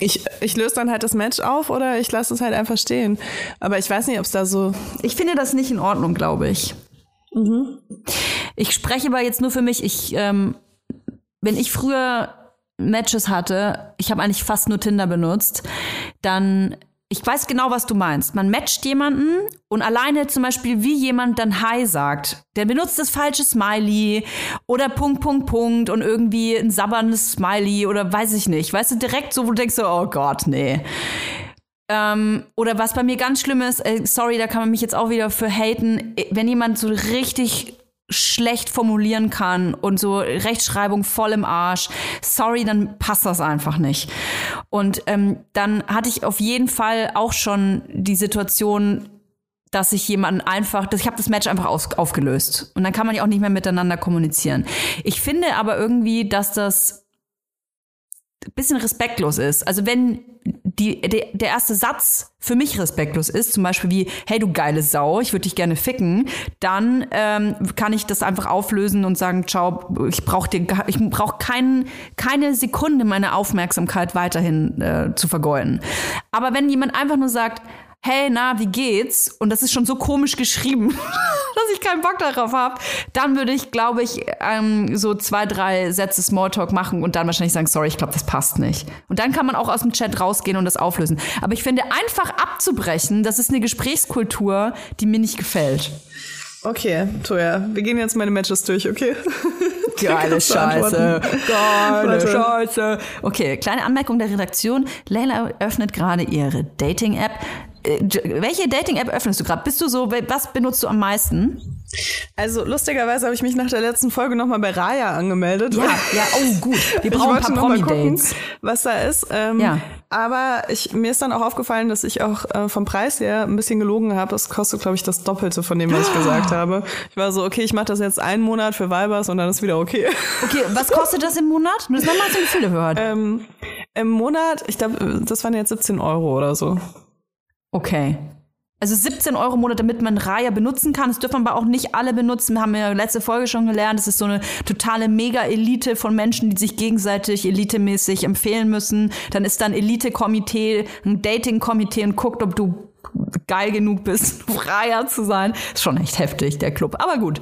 A: Ich, ich löse dann halt das Match auf oder ich lasse es halt einfach stehen. Aber ich weiß nicht, ob es da so.
B: Ich finde das nicht in Ordnung, glaube ich. Ich spreche aber jetzt nur für mich. Ich, ähm, wenn ich früher Matches hatte, ich habe eigentlich fast nur Tinder benutzt, dann ich weiß genau, was du meinst. Man matcht jemanden und alleine zum Beispiel, wie jemand dann Hi sagt, der benutzt das falsche Smiley oder Punkt, Punkt, Punkt und irgendwie ein sabberndes Smiley oder weiß ich nicht. Weißt du, direkt so, wo du denkst so, oh Gott, nee. Ähm, oder was bei mir ganz schlimm ist, äh, sorry, da kann man mich jetzt auch wieder für haten, wenn jemand so richtig schlecht formulieren kann und so Rechtschreibung voll im Arsch, sorry, dann passt das einfach nicht. Und ähm, dann hatte ich auf jeden Fall auch schon die Situation, dass ich jemanden einfach, dass ich habe das Match einfach aus, aufgelöst. Und dann kann man ja auch nicht mehr miteinander kommunizieren. Ich finde aber irgendwie, dass das bisschen respektlos ist. Also wenn die, der, der erste Satz für mich respektlos ist, zum Beispiel wie, hey du geile Sau, ich würde dich gerne ficken, dann ähm, kann ich das einfach auflösen und sagen, ciao, ich brauche dir, ich brauche kein, keine Sekunde meine Aufmerksamkeit weiterhin äh, zu vergeuden. Aber wenn jemand einfach nur sagt, hey, na, wie geht's? Und das ist schon so komisch geschrieben, dass ich keinen Bock darauf habe, dann würde ich, glaube ich, ähm, so zwei, drei Sätze Smalltalk machen und dann wahrscheinlich sagen, sorry, ich glaube, das passt nicht. Und dann kann man auch aus dem Chat rausgehen und das auflösen. Aber ich finde, einfach abzubrechen, das ist eine Gesprächskultur, die mir nicht gefällt.
A: Okay, Toja, wir gehen jetzt meine Matches durch, okay?
B: Geile Scheiße. Geile. Scheiße. Okay, kleine Anmerkung der Redaktion. Leila öffnet gerade ihre Dating-App. Äh, Welche Dating-App öffnest du gerade? Bist du so, was benutzt du am meisten?
A: Also lustigerweise habe ich mich nach der letzten Folge nochmal bei Raya angemeldet.
B: Ja, ja, oh gut. Wir
A: Ich
B: brauchen ein
A: wollte
B: paar
A: mal gucken,
B: Promi-Dates.
A: was da ist. Ähm,
B: Ja.
A: Aber ich, mir ist dann auch aufgefallen, dass ich auch äh, vom Preis her ein bisschen gelogen habe. Es kostet, glaube ich, das Doppelte von dem, was ich gesagt habe. Ich war so, okay, ich mache das jetzt einen Monat für Vibers und dann ist wieder okay.
B: Okay, was kostet das im Monat? Nur das haben wir mal so Gefühl gehört.
A: ähm, Im Monat, ich glaube, das waren jetzt 17 Euro oder so.
B: Okay. Also 17 Euro im Monat, damit man Raya benutzen kann. Das dürfen aber auch nicht alle benutzen. Haben wir letzte Folge schon gelernt. Das ist so eine totale Mega-Elite von Menschen, die sich gegenseitig elitemäßig empfehlen müssen. Dann ist da ein Elite-Komitee, ein Dating-Komitee und guckt, ob du geil genug bist, Raya zu sein. Ist schon echt heftig, der Club. Aber gut.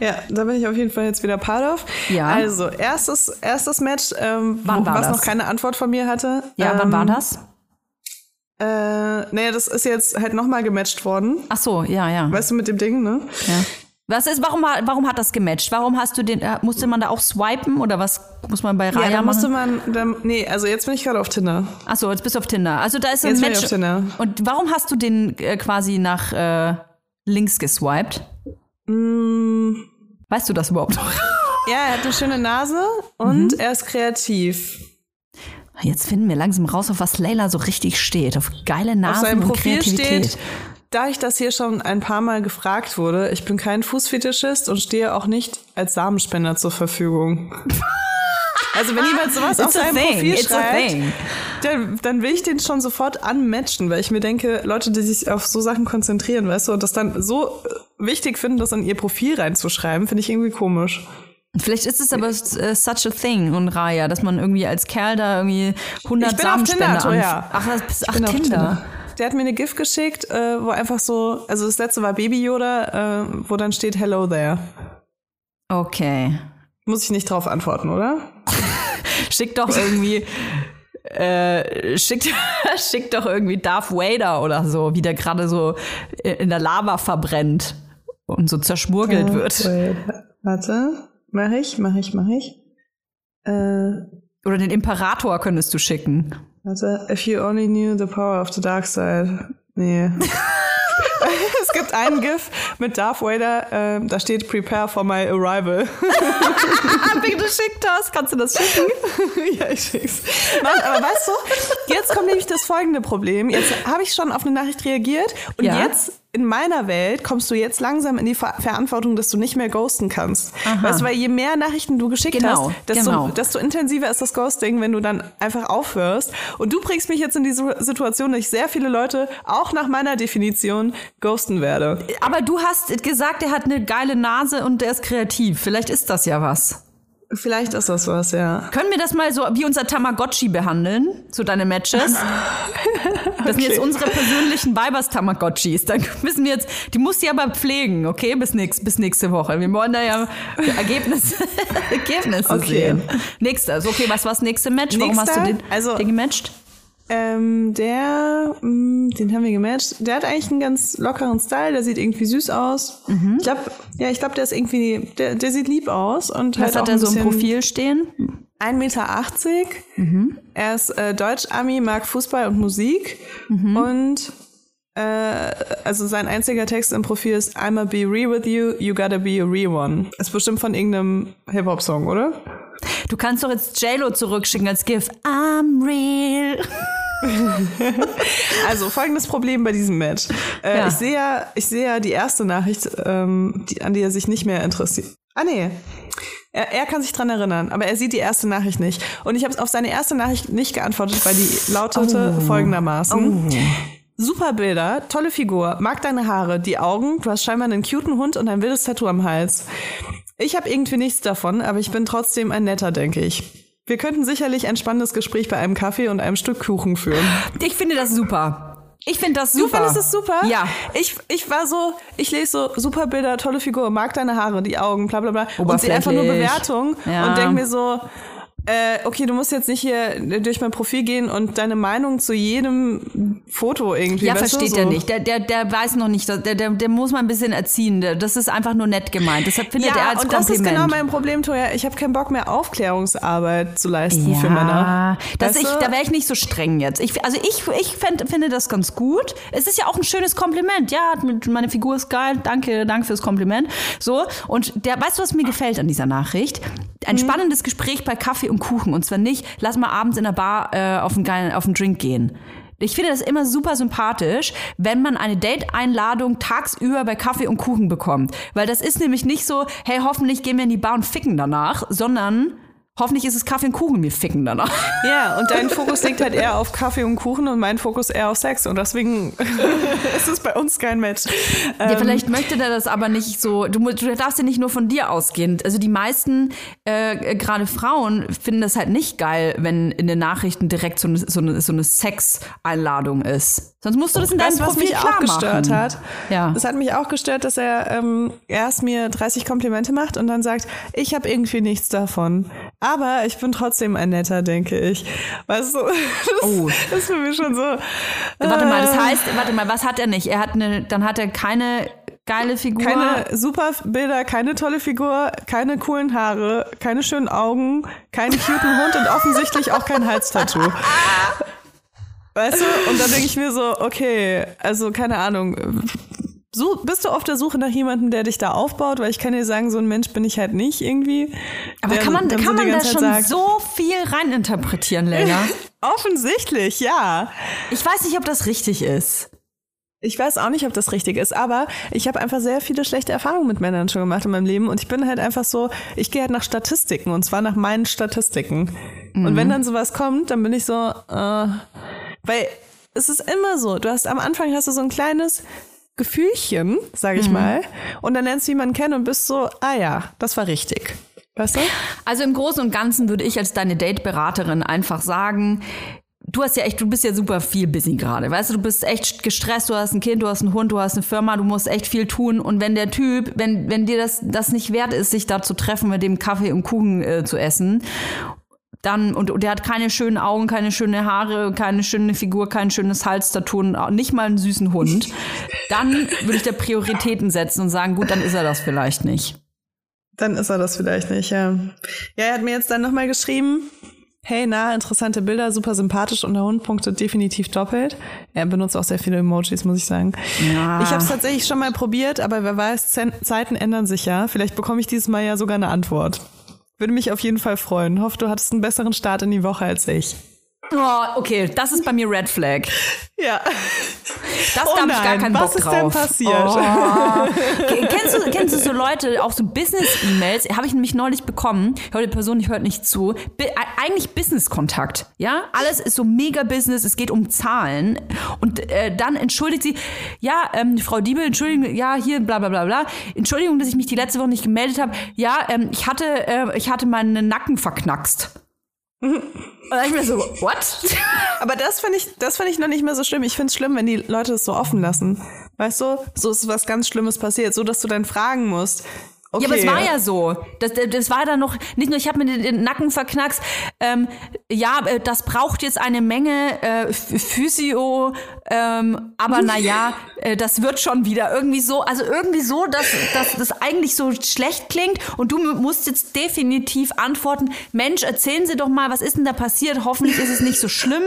A: Ja, da bin ich auf jeden Fall jetzt wieder part of.
B: Ja.
A: Also, erstes, erstes Match, ähm,
B: Wann
A: wo,
B: war
A: was
B: das?
A: noch keine Antwort von mir hatte.
B: Ja,
A: ähm,
B: wann war das?
A: Äh, nee, das ist jetzt halt nochmal gematcht worden.
B: Ach so, ja, ja.
A: Weißt du, mit dem Ding, ne?
B: ja. Was ist, warum, warum hat das gematcht? Warum hast du den, äh, musste man da auch swipen oder was muss man bei Raya
A: Ja, da
B: machen?
A: musste man, dann, nee, also jetzt bin ich gerade auf Tinder.
B: Ach so, jetzt bist du auf Tinder. Also da ist ein
A: Jetzt bin ich
B: Match.
A: auf Tinder.
B: Und warum hast du den äh, quasi nach äh, links geswiped?
A: Mm,
B: Weißt du das überhaupt noch?
A: ja, er hat eine schöne Nase und
B: Mhm.
A: er ist kreativ.
B: Jetzt finden wir langsam raus, auf was Leila so richtig steht. Auf geile
A: Auf
B: Nasen
A: seinem
B: und
A: Profil
B: Kreativität.
A: steht, da ich das hier schon ein paar Mal gefragt wurde, ich bin kein Fußfetischist und stehe auch nicht als Samenspender zur Verfügung. Also wenn jemand sowas auf
B: It's a
A: seinem
B: thing.
A: Profil
B: It's
A: schreibt, dann, dann will ich den schon sofort anmatchen, weil ich mir denke, Leute, die sich auf so Sachen konzentrieren, weißt du, und das dann so äh, wichtig finden, das in ihr Profil reinzuschreiben, finde ich irgendwie komisch.
B: Vielleicht ist es aber äh, such a thing und Raya, dass man irgendwie als Kerl da irgendwie 100
A: Ich bin auf
B: Samenspender
A: Tinder,
B: an-
A: Toja.
B: Ach, das ach
A: auf
B: Tinder.
A: Der hat mir eine GIF geschickt, äh, wo einfach so, also das letzte war Baby Yoda, äh, wo dann steht Hello there.
B: Okay.
A: Muss ich nicht drauf antworten, oder?
B: Schick doch irgendwie. Äh, schickt, schickt doch irgendwie Darth Vader oder so, wie der gerade so in der Lava verbrennt und so zerschmurgelt wird.
A: Wait, warte. Mach ich, mach ich, mach ich. Äh,
B: Oder den Imperator könntest du schicken.
A: warte. If you only knew the power of the dark side. Nee. es gibt einen GIF mit Darth Vader, äh, da steht Prepare for my arrival.
B: Ah, bitte schick das. Kannst du das schicken?
A: ja, ich schick's. Mann, aber weißt du, jetzt kommt nämlich das folgende Problem. Jetzt habe ich schon auf eine Nachricht reagiert und
B: Ja.
A: jetzt in meiner Welt kommst du jetzt langsam in die Ver Verantwortung, dass du nicht mehr ghosten kannst. Weißt du, weil je mehr Nachrichten du geschickt
B: Genau,
A: hast, desto,
B: genau.
A: desto intensiver ist das Ghosting, wenn du dann einfach aufhörst. Und du bringst mich jetzt in die Su- Situation, dass ich sehr viele Leute auch nach meiner Definition ghosten werde.
B: Aber du hast gesagt, er hat eine geile Nase und er ist kreativ. Vielleicht ist das ja was.
A: Vielleicht ist das was, ja.
B: Können wir das mal so wie unser Tamagotchi behandeln? So deine Matches? Das sind jetzt unsere persönlichen Weibers-Tamagotchis. Da müssen wir jetzt, die musst du aber pflegen, okay? Bis, nächst, bis nächste Woche. Wir wollen da ja Ergebnisse, Ergebnisse
A: Okay.
B: sehen. Nächstes. Okay, was war das nächste Match? Warum hast du
A: Nächster?
B: den,
A: Also-
B: den gematcht?
A: Ähm, der, mh, den haben wir gematcht. Der hat eigentlich einen ganz lockeren Style. Der sieht irgendwie süß aus. Ich glaube, ja, ich glaube, der ist irgendwie, der, der sieht lieb aus und
B: Was
A: halt
B: hat er so im Profil stehen?
A: 1,80 Meter. Er ist äh, Deutsch-Ami, mag Fußball und Musik. Und äh, also sein einziger Text im Profil ist I'ma be real with you, you gotta be a real one. Ist bestimmt von irgendeinem Hip-Hop-Song, oder?
B: Du kannst doch jetzt JLo zurückschicken als GIF. I'm real.
A: Also folgendes Problem bei diesem Match. Äh,
B: Ja.
A: Ich sehe ja, ich sehe ja die erste Nachricht, ähm, die, an die er sich nicht mehr interessiert. Ah nee. Er, er kann sich dran erinnern, aber er sieht die erste Nachricht nicht. Und ich habe auf seine erste Nachricht nicht geantwortet, weil die lautete
B: Oh.
A: folgendermaßen. Super Bilder, tolle Figur, mag deine Haare, die Augen, du hast scheinbar einen cuten Hund und ein wildes Tattoo am Hals. Ich habe irgendwie nichts davon, aber ich bin trotzdem ein netter, denke ich. Wir könnten sicherlich ein spannendes Gespräch bei einem Kaffee und einem Stück Kuchen führen.
B: Ich finde das super. Ich finde das
A: Du
B: super.
A: findest es super?
B: Ja.
A: Ich, ich war so, ich lese so super Bilder, tolle Figur, mag deine Haare, die Augen, bla bla bla. Und sehe einfach nur. Bewertungen
B: Ja.
A: und denke mir so, äh, okay, du musst jetzt nicht hier durch mein Profil gehen und deine Meinung zu jedem Foto irgendwie.
B: Ja, versteht
A: so.
B: er nicht. Der, der, der weiß noch nicht, der, der, der muss mal ein bisschen erziehen. Das ist einfach nur nett gemeint. Deshalb findet er
A: Ja,
B: als
A: und das ist
B: Kompliment.
A: genau mein Problem, Toja. Ich habe keinen Bock mehr, Aufklärungsarbeit zu leisten für Männer.
B: Das
A: Weißt
B: ich,
A: du?
B: da wäre ich nicht so streng jetzt. Ich, also ich, ich fänd, finde das ganz gut. Es ist ja auch ein schönes Kompliment. Ja, meine Figur ist geil. Danke, danke fürs Kompliment. So. Und der, weißt du, was mir gefällt an dieser Nachricht? Ein
A: Mhm.
B: spannendes Gespräch bei Kaffee und Kuchen. Und zwar nicht, lass mal abends in der Bar äh, auf, einen geilen, auf einen Drink gehen. Ich finde das immer super sympathisch, wenn man eine Date-Einladung tagsüber bei Kaffee und Kuchen bekommt. Weil das ist nämlich nicht so, hey, hoffentlich gehen wir in die Bar und ficken danach, sondern hoffentlich ist es Kaffee und Kuchen, wir ficken danach.
A: Ja, und dein Fokus liegt halt eher auf Kaffee und Kuchen und mein Fokus eher auf Sex. Und deswegen ist es bei uns kein Match.
B: Ja,
A: Ähm,
B: vielleicht möchte der das aber nicht so. Du, du darfst ja nicht nur von dir ausgehen. Also die meisten, äh, gerade Frauen, finden das halt nicht geil, wenn in den Nachrichten direkt so eine, so eine, so eine Sex-Einladung ist. Sonst musst du das in deinem
A: du, was
B: Profil
A: mich
B: klar
A: auch gestört
B: machen.
A: hat?
B: Ja.
A: Es hat mich auch gestört, dass er ähm, erst mir 30 Komplimente macht und dann sagt, ich habe irgendwie nichts davon. Aber ich bin trotzdem ein netter, denke ich. Weißt du, das,
B: Oh.
A: das ist für mich schon so.
B: Warte mal, das
A: äh,
B: heißt, warte mal, was hat er nicht? Er hat eine, dann hat er keine geile Figur.
A: Keine super Bilder, keine tolle Figur, keine coolen Haare, keine schönen Augen, keinen cuten Hund und offensichtlich auch kein Halstattoo. Weißt du? Und dann denke ich mir so, okay, also keine Ahnung. So, bist du auf der Suche nach jemandem, der dich da aufbaut? Weil ich kann dir sagen, so ein Mensch bin ich halt nicht irgendwie.
B: aber
A: der
B: kann man,
A: so
B: kann
A: die
B: man da schon
A: sagt,
B: so viel reininterpretieren, Leila?
A: Offensichtlich, ja.
B: Ich weiß nicht, ob das richtig ist.
A: Ich weiß auch nicht, ob das richtig ist, aber ich habe einfach sehr viele schlechte Erfahrungen mit Männern schon gemacht in meinem Leben und ich bin halt einfach so, ich gehe halt nach Statistiken und zwar nach meinen Statistiken. Und wenn dann sowas kommt, dann bin ich so, äh, weil es ist immer so, du hast am Anfang hast du so ein kleines Gefühlchen, sage ich mal, und dann lernst du jemanden kennen und bist so, ah ja, das war richtig. Weißt du?
B: Also im Großen und Ganzen würde ich als deine Date-Beraterin einfach sagen, du hast ja echt, du bist ja super viel busy gerade. Weißt du, du bist echt gestresst, du hast ein Kind, du hast einen Hund, du hast eine Firma, du musst echt viel tun. Und wenn der Typ, wenn, wenn dir das, das nicht wert ist, sich da zu treffen, mit dem Kaffee und Kuchen äh, zu essen, dann, und, und der hat keine schönen Augen, keine schöne Haare, keine schöne Figur, kein schönes Halstattoo, nicht mal einen süßen Hund, dann würde ich da Prioritäten setzen und sagen, gut, dann ist er das vielleicht nicht.
A: Dann ist er das vielleicht nicht, ja. Ja, er hat mir jetzt dann nochmal geschrieben, hey, na, interessante Bilder, super sympathisch und der Hund punktet definitiv doppelt. Er benutzt auch sehr viele Emojis, muss ich sagen.
B: Ja.
A: Ich habe es tatsächlich schon mal probiert, aber wer weiß, Zeiten ändern sich ja. Vielleicht bekomme ich dieses Mal ja sogar eine Antwort. Würde mich auf jeden Fall freuen. Hoffe, du hattest einen besseren Start in die Woche als ich.
B: Oh, okay, das ist bei mir Red Flag.
A: Ja.
B: Das
A: Oh
B: da habe ich gar keinen
A: was
B: Bock
A: ist
B: drauf.
A: denn passiert?
B: Oh. Ke- kennst, du, kennst du so Leute, auch so Business-E-Mails, habe ich nämlich neulich bekommen. Ich höre die Person, ich hört nicht zu. Bi eigentlich Business-Kontakt, ja? Alles ist so mega Business, es geht um Zahlen. Und äh, dann entschuldigt sie, ja, ähm, Frau Diebel, Entschuldigung, ja, hier, bla bla bla bla. Entschuldigung, dass ich mich die letzte Woche nicht gemeldet habe. Ja, ähm, ich hatte, äh, ich hatte meinen Nacken verknackst. Und dann ich mir so, what?
A: Aber das finde ich, das finde ich noch nicht mehr so schlimm. Ich finde es schlimm, wenn die Leute das so offen lassen. Weißt du, so ist was ganz Schlimmes passiert, so dass du dann fragen musst. Okay.
B: Ja, aber es war ja so. Das, das war dann noch, nicht nur, ich habe mir den, Nacken verknackst, ähm, ja, äh, das braucht jetzt eine Menge äh, Ph- Physio, ähm, aber naja, äh, das wird schon wieder irgendwie so, also irgendwie so, dass, dass das eigentlich so schlecht klingt und du mu- musst jetzt definitiv antworten, Mensch, erzählen Sie doch mal, was ist denn da passiert? Hoffentlich ist es nicht so schlimm.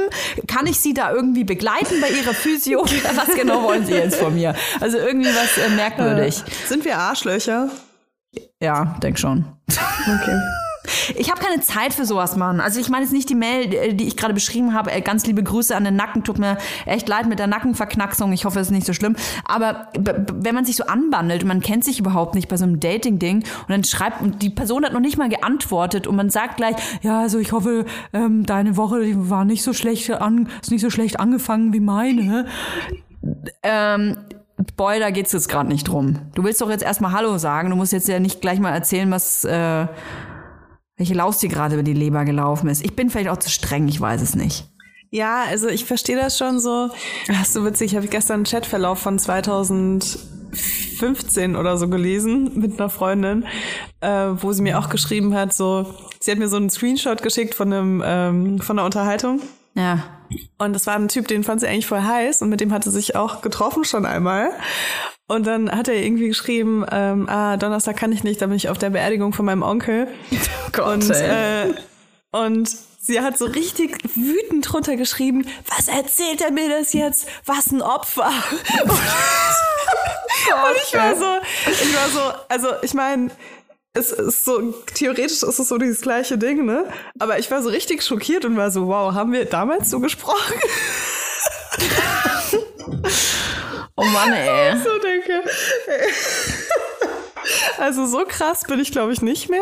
B: Kann ich Sie da irgendwie begleiten bei Ihrer Physio? was genau wollen Sie jetzt von mir? Also irgendwie was äh, merkwürdig.
A: Sind wir Arschlöcher?
B: Ja, denk schon.
A: Okay.
B: Ich habe keine Zeit für sowas, Mann. Also ich meine jetzt nicht die Mail, äh, die ich gerade beschrieben habe. Äh, Ganz liebe Grüße an den Nacken. Tut mir echt leid mit der Nackenverknacksung. Ich hoffe, es ist nicht so schlimm. Aber wenn man sich so anbandelt und man kennt sich überhaupt nicht bei so einem Dating-Ding und dann schreibt und die Person hat noch nicht mal geantwortet und man sagt gleich, ja, also ich hoffe, ähm, deine Woche war nicht so schlecht an, ist nicht so schlecht angefangen wie meine. Ähm, Boy, da geht's jetzt gerade nicht drum. Du willst doch jetzt erstmal Hallo sagen. Du musst jetzt ja nicht gleich mal erzählen, was äh, welche Laus dir gerade über die Leber gelaufen ist. Ich bin vielleicht auch zu streng, ich weiß es nicht.
A: Ja, also ich verstehe das schon so. Ach, so witzig, habe ich gestern einen Chatverlauf von 2015 oder so gelesen mit einer Freundin, äh, wo sie mir auch geschrieben hat, so, sie hat mir so einen Screenshot geschickt von einem, ähm, von einer Unterhaltung.
B: Ja.
A: Und das war ein Typ, den fand sie eigentlich voll heiß und mit dem hatte sie sich auch getroffen schon einmal. Und dann hat er irgendwie geschrieben, ähm, ah, Donnerstag kann ich nicht, da bin ich auf der Beerdigung von meinem Onkel. und, äh, und sie hat so richtig wütend drunter geschrieben, was erzählt er mir das jetzt? Was ein Opfer. und ich war so, ich war so, also ich meine, es ist so, theoretisch ist es so dieses gleiche Ding, ne? Aber ich war so richtig schockiert und war so, wow, haben wir damals so gesprochen?
B: Oh Mann, ey.
A: so denke. Also so krass bin ich, glaube ich, nicht mehr.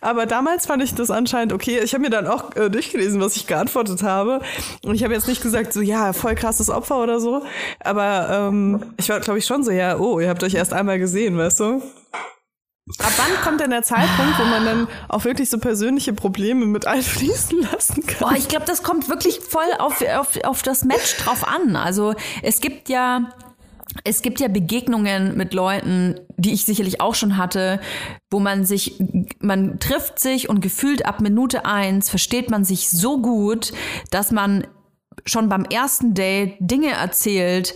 A: Aber damals fand ich das anscheinend okay. Ich habe mir dann auch äh, durchgelesen, was ich geantwortet habe. Und ich habe jetzt nicht gesagt, so ja, voll krasses Opfer oder so. Aber ähm, ich war, glaube ich, schon so, ja, oh, ihr habt euch erst einmal gesehen, weißt du? Ab wann kommt denn der Zeitpunkt, wo man dann auch wirklich so persönliche Probleme mit einfließen lassen kann?
B: Boah, ich glaube, das kommt wirklich voll auf, auf, auf das Match drauf an. Also es gibt ja, es gibt ja Begegnungen mit Leuten, die ich sicherlich auch schon hatte, wo man sich, man trifft sich und gefühlt ab Minute eins versteht man sich so gut, dass man schon beim ersten Date Dinge erzählt,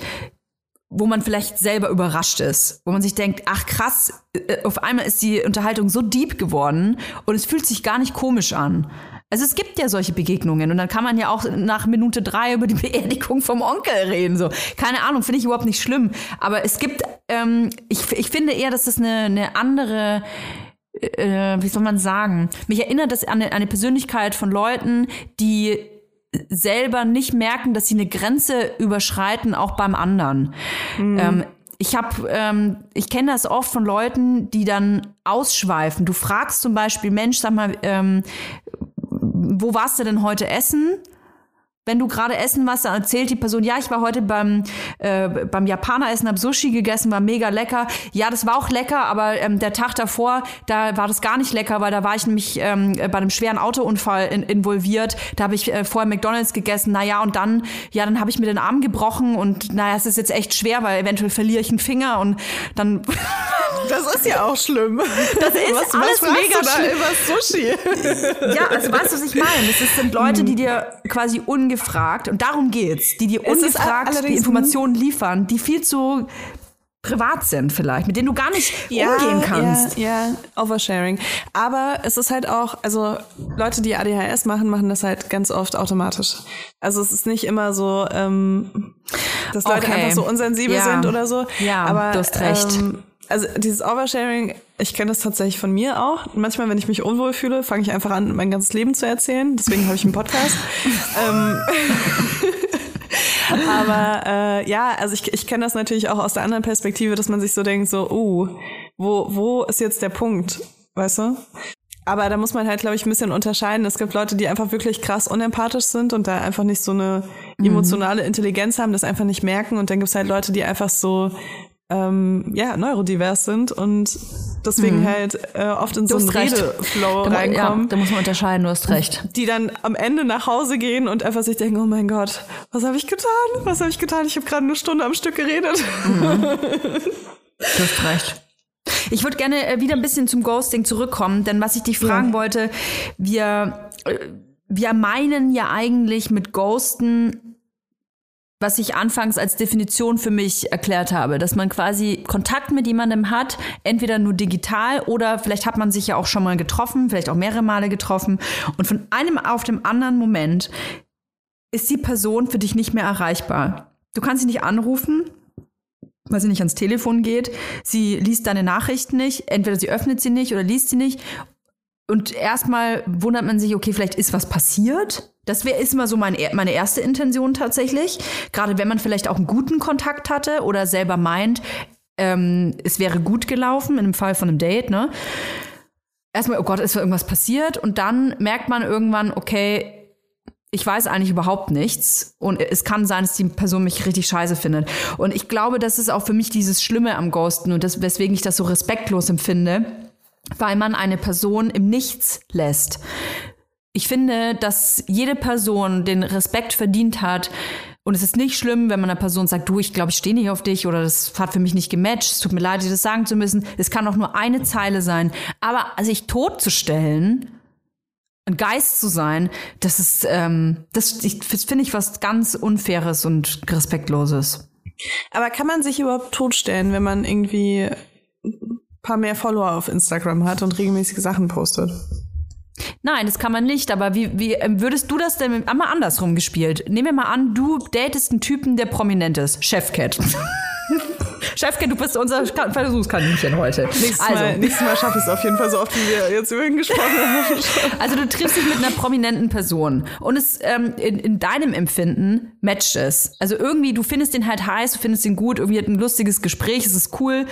B: wo man vielleicht selber überrascht ist, wo man sich denkt, ach krass, äh, auf einmal ist die Unterhaltung so deep geworden und es fühlt sich gar nicht komisch an. Also es gibt ja solche Begegnungen und dann kann man ja auch nach Minute drei über die Beerdigung vom Onkel reden. So, keine Ahnung, finde ich überhaupt nicht schlimm. Aber es gibt, ähm, ich, ich finde eher, dass das eine, eine andere äh, wie soll man sagen? Mich erinnert das an eine, eine Persönlichkeit von Leuten, die selber nicht merken, dass sie eine Grenze überschreiten, auch beim anderen. Ähm, ich habe, ähm, ich kenne das oft von Leuten, die dann ausschweifen. Du fragst zum Beispiel, Mensch, sag mal, ähm, wo warst du denn heute essen? Wenn du gerade essen warst, dann erzählt die Person, ja, ich war heute beim, äh, beim Japaner essen, hab Sushi gegessen, war mega lecker. Ja, das war auch lecker, aber ähm, der Tag davor, da war das gar nicht lecker, weil da war ich nämlich ähm, bei einem schweren Autounfall in, involviert. Da habe ich äh, vorher McDonalds gegessen. Naja, und dann, ja, dann habe ich mir den Arm gebrochen und naja, es ist jetzt echt schwer, weil eventuell verliere ich einen Finger und dann
A: Das ist ja auch schlimm. Das
B: ist
A: was,
B: alles
A: was
B: mega schlimm.
A: über Sushi?
B: Ja, also weißt du, was ich meine? Das sind Leute, die dir quasi ungefragt, und darum geht's, die dir
A: Es
B: ungefragt die Informationen liefern, die viel zu privat sind vielleicht, mit denen du gar nicht umgehen kannst.
A: Ja, ja, Oversharing. Aber es ist halt auch, also Leute, die ADHS machen, machen das halt ganz oft automatisch. Also es ist nicht immer so, ähm, dass Leute
B: Okay.
A: einfach so unsensibel
B: Ja.
A: sind oder so.
B: Ja,
A: aber,
B: du hast recht.
A: Ähm, also dieses Oversharing, ich kenne das tatsächlich von mir auch. Manchmal, wenn ich mich unwohl fühle, fange ich einfach an, mein ganzes Leben zu erzählen. Deswegen habe ich einen Podcast. ähm, aber äh, ja, also ich, ich kenne das natürlich auch aus der anderen Perspektive, dass man sich so denkt, so, uh, wo, wo ist jetzt der Punkt? Weißt du? Aber da muss man halt, glaube ich, ein bisschen unterscheiden. Es gibt Leute, die einfach wirklich krass unempathisch sind und da einfach nicht so eine emotionale Intelligenz haben, das einfach nicht merken. Und dann gibt es halt Leute, die einfach so ähm, ja, neurodivers sind und deswegen halt äh, oft in so einen
B: recht.
A: Redeflow
B: Da, mu- ja,
A: reinkommen.
B: da muss man unterscheiden, du hast recht.
A: Die dann am Ende nach Hause gehen und einfach sich denken, oh mein Gott, was habe ich getan? Was habe ich getan? Ich habe gerade eine Stunde am Stück geredet.
B: Du hast recht. Ich würde gerne äh, wieder ein bisschen zum Ghosting zurückkommen, denn was ich dich fragen wollte, wir, äh, wir meinen ja eigentlich mit Ghosten, was ich anfangs als Definition für mich erklärt habe, dass man quasi Kontakt mit jemandem hat, entweder nur digital oder vielleicht hat man sich ja auch schon mal getroffen, vielleicht auch mehrere Male getroffen und von einem auf dem anderen Moment ist die Person für dich nicht mehr erreichbar. Du kannst sie nicht anrufen, weil sie nicht ans Telefon geht. Sie liest deine Nachrichten nicht. Entweder sie öffnet sie nicht oder liest sie nicht. Und erstmal wundert man sich, okay, vielleicht ist was passiert. Das wäre ist immer so mein, meine erste Intention tatsächlich. Gerade wenn man vielleicht auch einen guten Kontakt hatte oder selber meint, ähm, es wäre gut gelaufen, in dem Fall von einem Date, ne? Erstmal, oh Gott, ist irgendwas passiert? Und dann merkt man irgendwann, okay, ich weiß eigentlich überhaupt nichts und es kann sein, dass die Person mich richtig scheiße findet. Und ich glaube, das ist auch für mich dieses Schlimme am Ghosten und das, weswegen ich das so respektlos empfinde, weil man eine Person im Nichts lässt. Ich finde, dass jede Person den Respekt verdient hat. Und es ist nicht schlimm, wenn man einer Person sagt, du, ich glaube, ich stehe nicht auf dich oder das hat für mich nicht gematcht. Es tut mir leid, dir das sagen zu müssen. Es kann auch nur eine Zeile sein. Aber sich totzustellen, ein Geist zu sein, das ist, ähm, das, das finde ich was ganz Unfaires und Respektloses.
A: Aber kann man sich überhaupt totstellen, wenn man irgendwie paar mehr Follower auf Instagram hat und regelmäßige Sachen postet?
B: Nein, das kann man nicht, aber wie, wie ähm, würdest du das denn einmal andersrum gespielt? Nehmen wir mal an, du datest einen Typen, der prominent ist. Chefcat. Chefcat, du bist unser Ka- Versuchskaninchen heute.
A: Nächstes
B: also,
A: Mal, nächstes Mal schaffe ich es auf jeden Fall so oft, wie wir jetzt über ihn gesprochen haben.
B: Also du triffst dich mit einer prominenten Person und es ähm, in, in deinem Empfinden matcht es. Also irgendwie, du findest den halt heiß, du findest ihn gut, irgendwie hat ein lustiges Gespräch, es ist cool.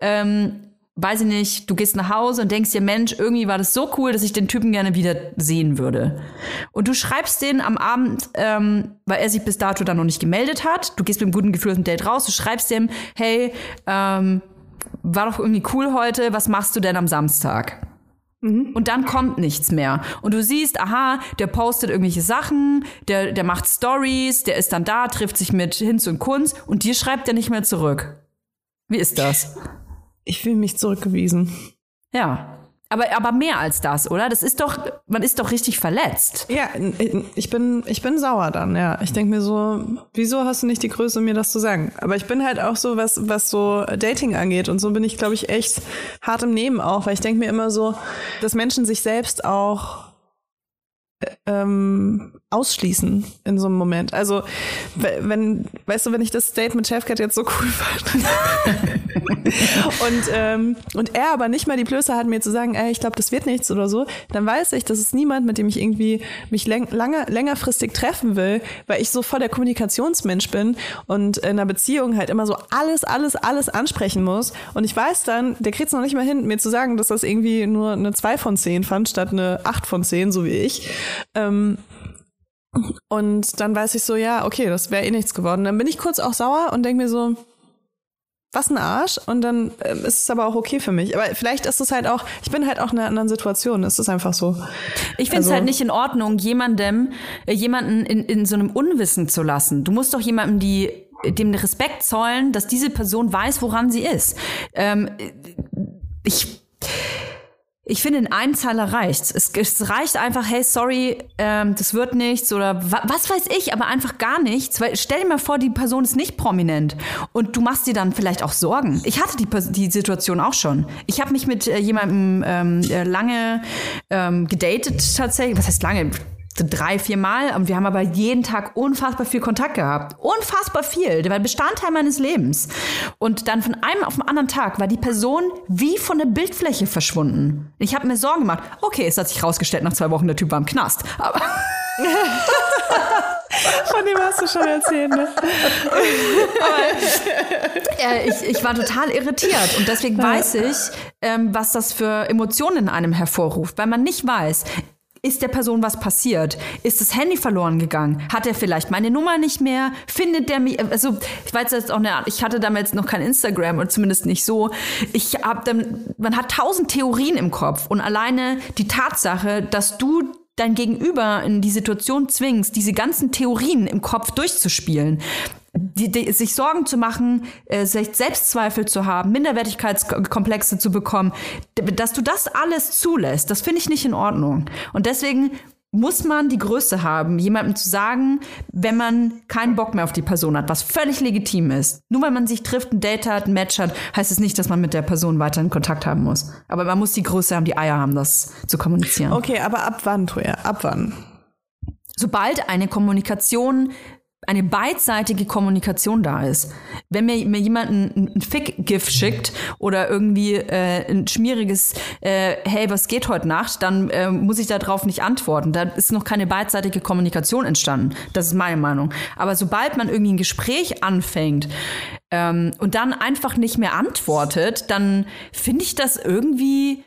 B: Ähm, weiß ich nicht, du gehst nach Hause und denkst dir, Mensch, irgendwie war das so cool, dass ich den Typen gerne wieder sehen würde. Und du schreibst den am Abend, ähm, weil er sich bis dato dann noch nicht gemeldet hat. Du gehst mit einem guten Gefühl aus dem Date raus, du schreibst dem, hey, ähm, war doch irgendwie cool heute, was machst du denn am Samstag? Und dann kommt nichts mehr. Und du siehst, aha, der postet irgendwelche Sachen, der, der macht Stories, der ist dann da, trifft sich mit Hinz und Kunz und dir schreibt er nicht mehr zurück. Wie ist das?
A: Ich fühle mich zurückgewiesen.
B: Ja. Aber, aber mehr als das, oder? Das ist doch, man ist doch richtig verletzt.
A: Ja, ich bin, ich bin sauer dann, ja. Ich denke mir so, wieso hast du nicht die Größe, mir das zu sagen? Aber ich bin halt auch so, was, was so Dating angeht und so bin ich, glaube ich, echt hart im Nehmen auch, weil ich denke mir immer so, dass Menschen sich selbst auch äh, ähm, ausschließen in so einem Moment. Also, we- wenn, weißt du, wenn ich das Date mit Chefcat jetzt so cool fand und, ähm, und er aber nicht mal die Blöße hat, mir zu sagen, ey, ich glaube, das wird nichts oder so, dann weiß ich, das ist niemand, mit dem ich irgendwie mich lange, längerfristig treffen will, weil ich so voll der Kommunikationsmensch bin und in einer Beziehung halt immer so alles, alles, alles ansprechen muss. Und ich weiß dann, der kriegt es noch nicht mal hin, mir zu sagen, dass das irgendwie nur eine 2 von 10 fand, statt eine 8 von 10, so wie ich. Ähm, und dann weiß ich so, ja, okay, das wäre eh nichts geworden. Dann bin ich kurz auch sauer und denke mir so, was ein Arsch. Und dann ähm, ist es aber auch okay für mich. Aber vielleicht ist es halt auch, ich bin halt auch in einer anderen Situation. Es ist einfach so.
B: Ich finde es
A: Also-
B: halt nicht in Ordnung, jemandem, äh, jemanden in, in so einem Unwissen zu lassen. Du musst doch jemandem die dem den Respekt zollen, dass diese Person weiß, woran sie ist. Ähm, ich ich finde, in einem Zeiler reicht's. Es, es reicht einfach, hey, sorry, ähm, das wird nichts oder wa was weiß ich, aber einfach gar nichts. Weil stell dir mal vor, die Person ist nicht prominent und du machst dir dann vielleicht auch Sorgen. Ich hatte die, die Situation auch schon. Ich habe mich mit äh, jemandem ähm, äh, lange ähm, gedatet tatsächlich. Was heißt lange? Drei, vier Mal. Und wir haben aber jeden Tag unfassbar viel Kontakt gehabt. Unfassbar viel. Der war Bestandteil meines Lebens. Und dann von einem auf den anderen Tag war die Person wie von der Bildfläche verschwunden. Ich habe mir Sorgen gemacht. Okay, es hat sich rausgestellt, nach zwei Wochen der Typ war im Knast. Aber
A: Von dem hast du schon erzählt, ne?
B: äh, ich, ich war total irritiert. Und deswegen weiß ich, ähm, was das für Emotionen in einem hervorruft. Weil man nicht weiß, ist der Person was passiert? Ist das Handy verloren gegangen? Hat er vielleicht meine Nummer nicht mehr? Findet der mich? Also ich weiß jetzt auch Art, ich hatte damals noch kein Instagram und zumindest nicht so. Ich habe dann, man hat tausend Theorien im Kopf und alleine die Tatsache, dass du dein Gegenüber in die Situation zwingst, diese ganzen Theorien im Kopf durchzuspielen. Die, die, sich Sorgen zu machen, äh, Selbstzweifel zu haben, Minderwertigkeitskomplexe zu bekommen, dass du das alles zulässt, das finde ich nicht in Ordnung. Und deswegen muss man die Größe haben, jemandem zu sagen, wenn man keinen Bock mehr auf die Person hat, was völlig legitim ist. Nur weil man sich trifft, ein Date hat, ein Match hat, heißt es nicht, dass man mit der Person weiterhin Kontakt haben muss. Aber man muss die Größe haben, die Eier haben, das zu kommunizieren.
A: Okay, aber ab wann, Toja? Ab wann?
B: sobald eine Kommunikation, eine beidseitige Kommunikation da ist. Wenn mir, mir jemand ein, ein Fick-GIF schickt oder irgendwie äh, ein schmieriges äh, Hey, was geht heute Nacht, dann äh, muss ich darauf nicht antworten. Da ist noch keine beidseitige Kommunikation entstanden. Das ist meine Meinung. Aber sobald man irgendwie ein Gespräch anfängt ähm, und dann einfach nicht mehr antwortet, dann finde ich das irgendwie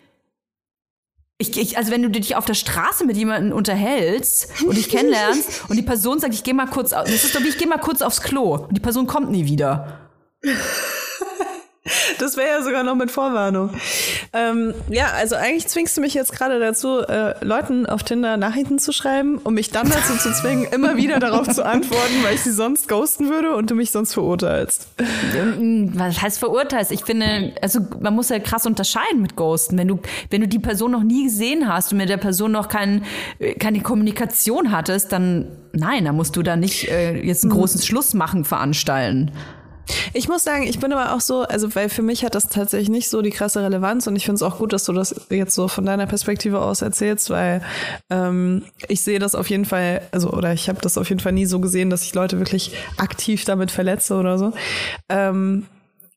B: ich, ich, also wenn du dich auf der Straße mit jemandem unterhältst und dich kennenlernst und die Person sagt, ich gehe mal kurz, das ist doch wie ich gehe mal kurz aufs Klo und die Person kommt nie wieder.
A: Das wäre ja sogar noch mit Vorwarnung. Ähm, ja, also eigentlich zwingst du mich jetzt gerade dazu, äh, Leuten auf Tinder Nachrichten zu schreiben, um mich dann dazu zu zwingen, immer wieder darauf zu antworten, weil ich sie sonst ghosten würde und du mich sonst verurteilst.
B: Was heißt verurteilst? Ich finde, also man muss ja krass unterscheiden mit Ghosten. Wenn du, wenn du die Person noch nie gesehen hast und mit der Person noch kein, äh, keine Kommunikation hattest, dann nein, da musst du da nicht äh, jetzt einen großen Schluss machen veranstalten.
A: Ich muss sagen, ich bin aber auch so, also weil für mich hat das tatsächlich nicht so die krasse Relevanz und ich finde es auch gut, dass du das jetzt so von deiner Perspektive aus erzählst, weil ähm, ich sehe das auf jeden Fall, also oder ich habe das auf jeden Fall nie so gesehen, dass ich Leute wirklich aktiv damit verletze oder so. Ähm,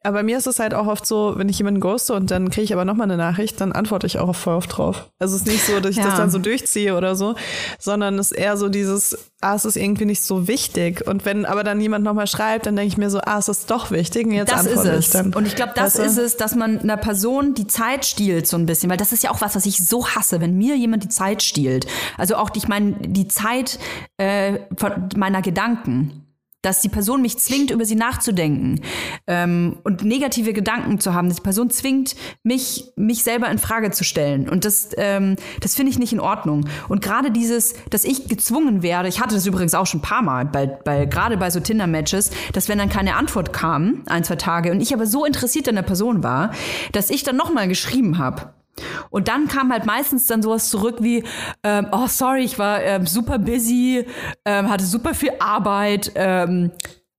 A: aber mir ist es halt auch oft so, wenn ich jemanden ghoste und dann kriege ich aber nochmal eine Nachricht, dann antworte ich auch voll oft drauf. Also es ist nicht so, dass ich
B: Ja.
A: das dann so durchziehe oder so, sondern es ist eher so dieses, ah, es ist irgendwie nicht so wichtig. Und wenn aber dann jemand nochmal schreibt, dann denke ich mir so, ah, es ist doch wichtig und jetzt
B: Das ist
A: antworte
B: es.
A: ich dann.
B: Und ich glaube, das
A: Weißt du?
B: ist es, dass man einer Person die Zeit stiehlt so ein bisschen, weil das ist ja auch was, was ich so hasse, wenn mir jemand die Zeit stiehlt. Also auch, ich meine, die Zeit äh, von meiner Gedanken. Dass die Person mich zwingt, über sie nachzudenken ähm, und negative Gedanken zu haben. Dass die Person zwingt, mich, mich selber in Frage zu stellen. Und das, ähm, das finde ich nicht in Ordnung. Und gerade dieses, dass ich gezwungen werde, ich hatte das übrigens auch schon ein paar Mal, bei, bei, gerade bei so Tinder-Matches, dass wenn dann keine Antwort kam, ein, zwei Tage, und ich aber so interessiert an der Person war, dass ich dann nochmal geschrieben habe. Und dann kam halt meistens dann sowas zurück wie, ähm, oh sorry, ich war ähm, super busy, ähm, hatte super viel Arbeit, ähm,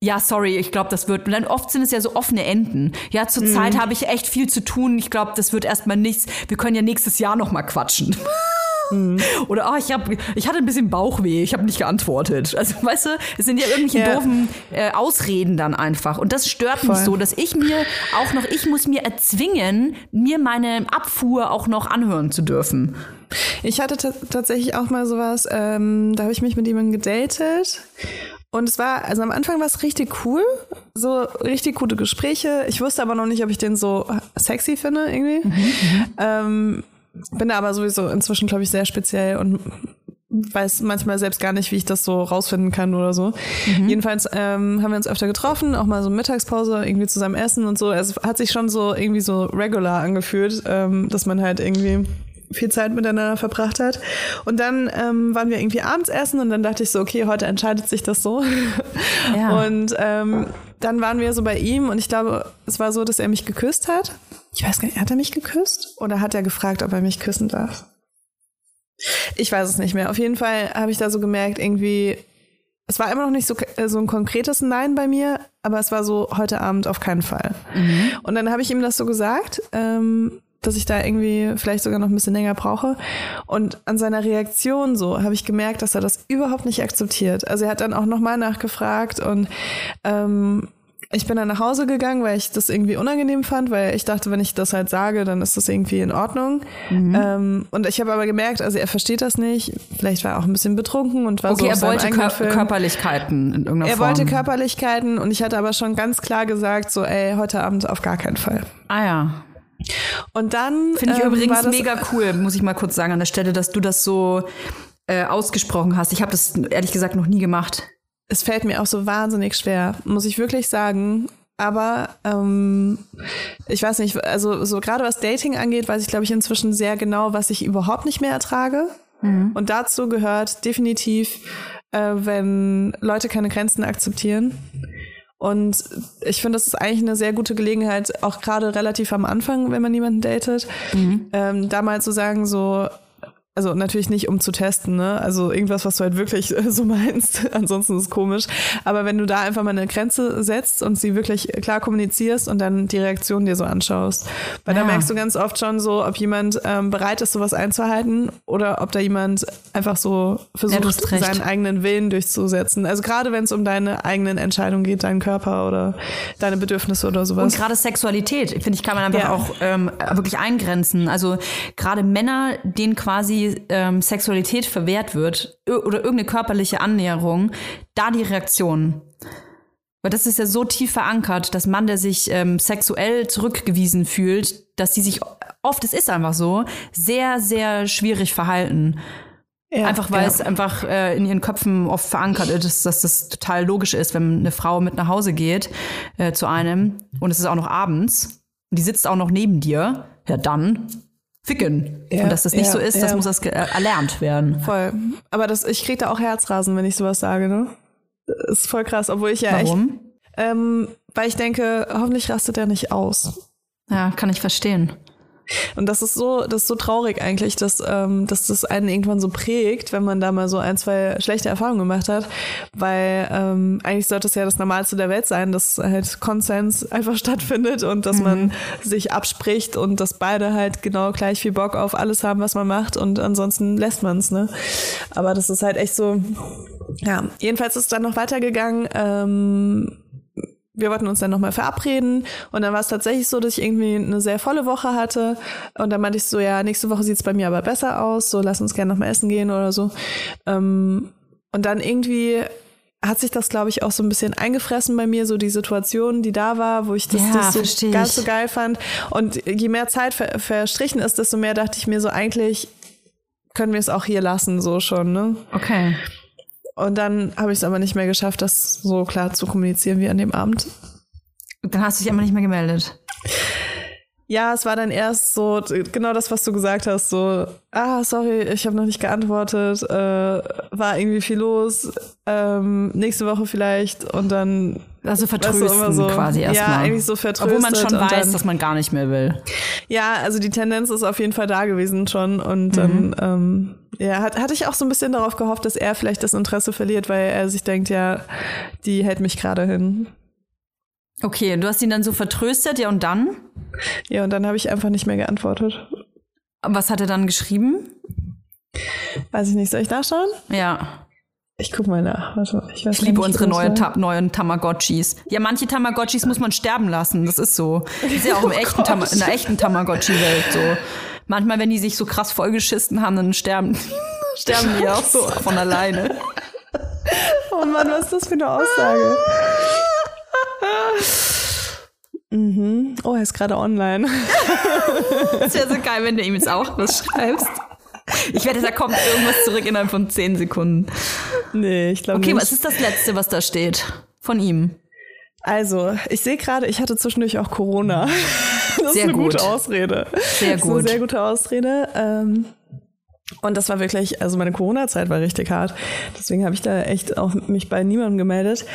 B: ja, sorry, ich glaube, das wird. Und dann oft sind es ja so offene Enden. Ja, zurzeit habe ich echt viel zu tun. Ich glaube, das wird erstmal nichts. Wir können ja nächstes Jahr noch mal quatschen. Oder oh, ich hab, ich hatte ein bisschen Bauchweh, ich habe nicht geantwortet. Also weißt du, es sind ja irgendwelche
A: Ja.
B: doofen äh, Ausreden dann einfach. Und das stört mich
A: Voll.
B: so, dass ich mir auch noch, ich muss mir erzwingen, mir meine Abfuhr auch noch anhören zu dürfen.
A: Ich hatte ta- tatsächlich auch mal sowas, ähm, da habe ich mich mit jemandem gedatet. Und es war, also am Anfang war es richtig cool, so richtig gute Gespräche. Ich wusste aber noch nicht, ob ich den so sexy finde irgendwie. ähm, bin da aber sowieso inzwischen, glaube ich, sehr speziell und weiß manchmal selbst gar nicht, wie ich das so rausfinden kann oder so. Jedenfalls ähm, haben wir uns öfter getroffen, auch mal so Mittagspause irgendwie zusammen essen und so. Es hat sich schon so irgendwie so regular angefühlt, ähm, dass man halt irgendwie viel Zeit miteinander verbracht hat. Und dann ähm, waren wir irgendwie abends essen und dann dachte ich so, okay, heute entscheidet sich das so.
B: Ja.
A: Und ähm, dann waren wir so bei ihm und ich glaube, es war so, dass er mich geküsst hat. Ich weiß gar nicht, hat er mich geküsst? Oder hat er gefragt, ob er mich küssen darf? Ich weiß es nicht mehr. Auf jeden Fall habe ich da so gemerkt, irgendwie, es war immer noch nicht so, äh, so ein konkretes Nein bei mir, aber es war so heute Abend auf keinen Fall. Und dann habe ich ihm das so gesagt. Ähm, dass ich da irgendwie vielleicht sogar noch ein bisschen länger brauche. Und an seiner Reaktion so habe ich gemerkt, dass er das überhaupt nicht akzeptiert. Also er hat dann auch nochmal nachgefragt und ähm, ich bin dann nach Hause gegangen, weil ich das irgendwie unangenehm fand, weil ich dachte, wenn ich das halt sage, dann ist das irgendwie in Ordnung.
B: Mhm.
A: Ähm, und ich habe aber gemerkt, also er versteht das nicht. Vielleicht war er auch ein bisschen betrunken und war so
B: Okay, er wollte Kör
A: Film.
B: Körperlichkeiten in irgendeiner
A: Er
B: Form.
A: wollte Körperlichkeiten und ich hatte aber schon ganz klar gesagt, so, ey, heute Abend auf gar keinen Fall.
B: Ah ja.
A: Und dann
B: Finde ich
A: ähm,
B: übrigens mega cool, muss ich mal kurz sagen an der Stelle, dass du das so äh, ausgesprochen hast. Ich habe das ehrlich gesagt noch nie gemacht.
A: Es fällt mir auch so wahnsinnig schwer, muss ich wirklich sagen. Aber ähm, ich weiß nicht, also so gerade was Dating angeht, weiß ich glaube ich inzwischen sehr genau, was ich überhaupt nicht mehr ertrage. Und dazu gehört definitiv, äh, wenn Leute keine Grenzen akzeptieren. Und ich finde, das ist eigentlich eine sehr gute Gelegenheit, auch gerade relativ am Anfang, wenn man jemanden datet, ähm, da mal zu sagen, so, also natürlich nicht, um zu testen, ne? Also irgendwas, was du halt wirklich äh, so meinst. Ansonsten ist es komisch. Aber wenn du da einfach mal eine Grenze setzt und sie wirklich klar kommunizierst und dann die Reaktion dir so anschaust. Weil da
B: Ja.
A: merkst du ganz oft schon so, ob jemand ähm, bereit ist, sowas einzuhalten oder ob da jemand einfach so
B: Ja,
A: versucht,
B: recht.
A: seinen eigenen Willen durchzusetzen. Also gerade wenn es um deine eigenen Entscheidungen geht, deinen Körper oder deine Bedürfnisse oder
B: Und
A: sowas.
B: gerade Sexualität, finde ich, kann man einfach
A: Ja.
B: auch ähm, wirklich eingrenzen. Also gerade Männer, denen quasi ähm, Sexualität verwehrt wird oder irgendeine körperliche Annäherung, da die Reaktion. Weil das ist ja so tief verankert, dass Mann, der sich ähm, sexuell zurückgewiesen fühlt, dass die sich oft, es ist einfach so, sehr, sehr schwierig verhalten.
A: Ja,
B: Einfach weil
A: ja.
B: es einfach äh, in ihren Köpfen oft verankert ist, dass das total logisch ist, wenn eine Frau mit nach Hause geht äh, zu einem und es ist auch noch abends und die sitzt auch noch neben dir, ja dann ficken.
A: Ja,
B: und dass das nicht
A: ja,
B: so ist, das
A: ja.
B: muss das ge- äh, erlernt werden.
A: Voll. Aber das, ich krieg da auch Herzrasen, wenn ich sowas sage, ne? Das ist voll krass, obwohl ich ja echt.
B: Warum?
A: Ähm, weil ich denke, hoffentlich rastet er nicht aus.
B: Ja, kann ich verstehen.
A: Und das ist so, das ist so traurig eigentlich, dass, ähm, dass das einen irgendwann so prägt, wenn man da mal so ein, zwei schlechte Erfahrungen gemacht hat. Weil ähm, eigentlich sollte es ja das Normalste der Welt sein, dass halt Konsens einfach stattfindet und dass man sich abspricht und dass beide halt genau gleich viel Bock auf alles haben, was man macht und ansonsten lässt man es, ne? Aber das ist halt echt so, ja, jedenfalls ist es dann noch weitergegangen. Ähm, wir wollten uns dann nochmal verabreden und dann war es tatsächlich so, dass ich irgendwie eine sehr volle Woche hatte und dann meinte ich so, ja, nächste Woche sieht's bei mir aber besser aus, so lass uns gerne nochmal essen gehen oder so. Ähm, und dann irgendwie hat sich das, glaube ich, auch so ein bisschen eingefressen bei mir, so die Situation, die da war, wo ich das,
B: Ja, versteh
A: so ganz so geil fand. Und je mehr Zeit ver verstrichen ist, desto mehr dachte ich mir so, eigentlich können wir es auch hier lassen, so schon, ne?
B: Okay.
A: Und dann habe ich es aber nicht mehr geschafft, das so klar zu kommunizieren wie an dem Abend.
B: Dann hast du dich aber nicht mehr gemeldet.
A: Ja, es war dann erst so genau das, was du gesagt hast, so, ah, sorry, ich habe noch nicht geantwortet, äh, war irgendwie viel los, ähm, nächste Woche vielleicht und dann
B: Also
A: weißt du,
B: vertrösten
A: so,
B: quasi erstmal.
A: Ja, eigentlich so vertröstet.
B: Obwohl man schon weiß,
A: dann,
B: dass man gar nicht mehr will.
A: Ja, also die Tendenz ist auf jeden Fall da gewesen schon und
B: Mhm.
A: dann ähm, ja, hat, hatte ich auch so ein bisschen darauf gehofft, dass er vielleicht das Interesse verliert, weil er sich denkt, ja, die hält mich gerade hin.
B: Okay, du hast ihn dann so vertröstet, ja, und dann?
A: Ja, und dann habe ich einfach nicht mehr geantwortet.
B: Was hat er dann geschrieben?
A: Weiß ich nicht, soll ich nachschauen?
B: Ja.
A: Ich guck mal nach. Warte, ich,
B: Ich liebe unsere
A: war.
B: Ta neuen Tamagotchis. Ja, manche Tamagotchis muss man sterben lassen. Das ist so. Das ist ja auch im echten Tama in der echten Tamagotchi-Welt so. Manchmal, wenn die sich so krass vollgeschissen haben, dann sterben, sterben die auch so von alleine.
A: Oh Mann, was ist das für eine Aussage? Mhm. Oh, er ist gerade online.
B: Das wäre so geil, wenn du ihm jetzt auch was schreibst. Ich wette, da kommt irgendwas zurück innerhalb von 10 Sekunden.
A: nee, ich glaube
B: Okay,
A: nicht.
B: was ist das Letzte, was da steht? Von ihm.
A: Also, ich sehe gerade, ich hatte zwischendurch auch Corona. Das
B: Sehr
A: ist eine
B: gut.
A: gute Ausrede.
B: Sehr
A: Das ist eine
B: gut.
A: sehr gute Ausrede. Ähm, und das war wirklich, also meine Corona-Zeit war richtig hart. Deswegen habe ich da echt auch mich bei niemandem gemeldet.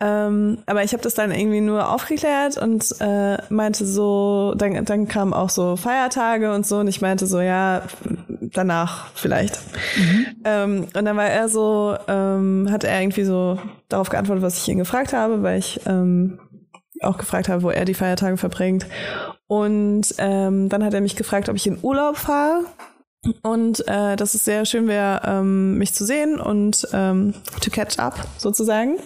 A: Ähm, aber ich habe das dann irgendwie nur aufgeklärt und äh, meinte so, dann, dann kamen auch so Feiertage und so und ich meinte so, ja, danach vielleicht. Ähm, und dann war er so, ähm, hat er irgendwie so darauf geantwortet, was ich ihn gefragt habe, weil ich ähm, auch gefragt habe, wo er die Feiertage verbringt. Und ähm, dann hat er mich gefragt, ob ich in Urlaub fahre. Und äh, dass es sehr schön wäre, ähm, mich zu sehen und ähm, to catch up sozusagen.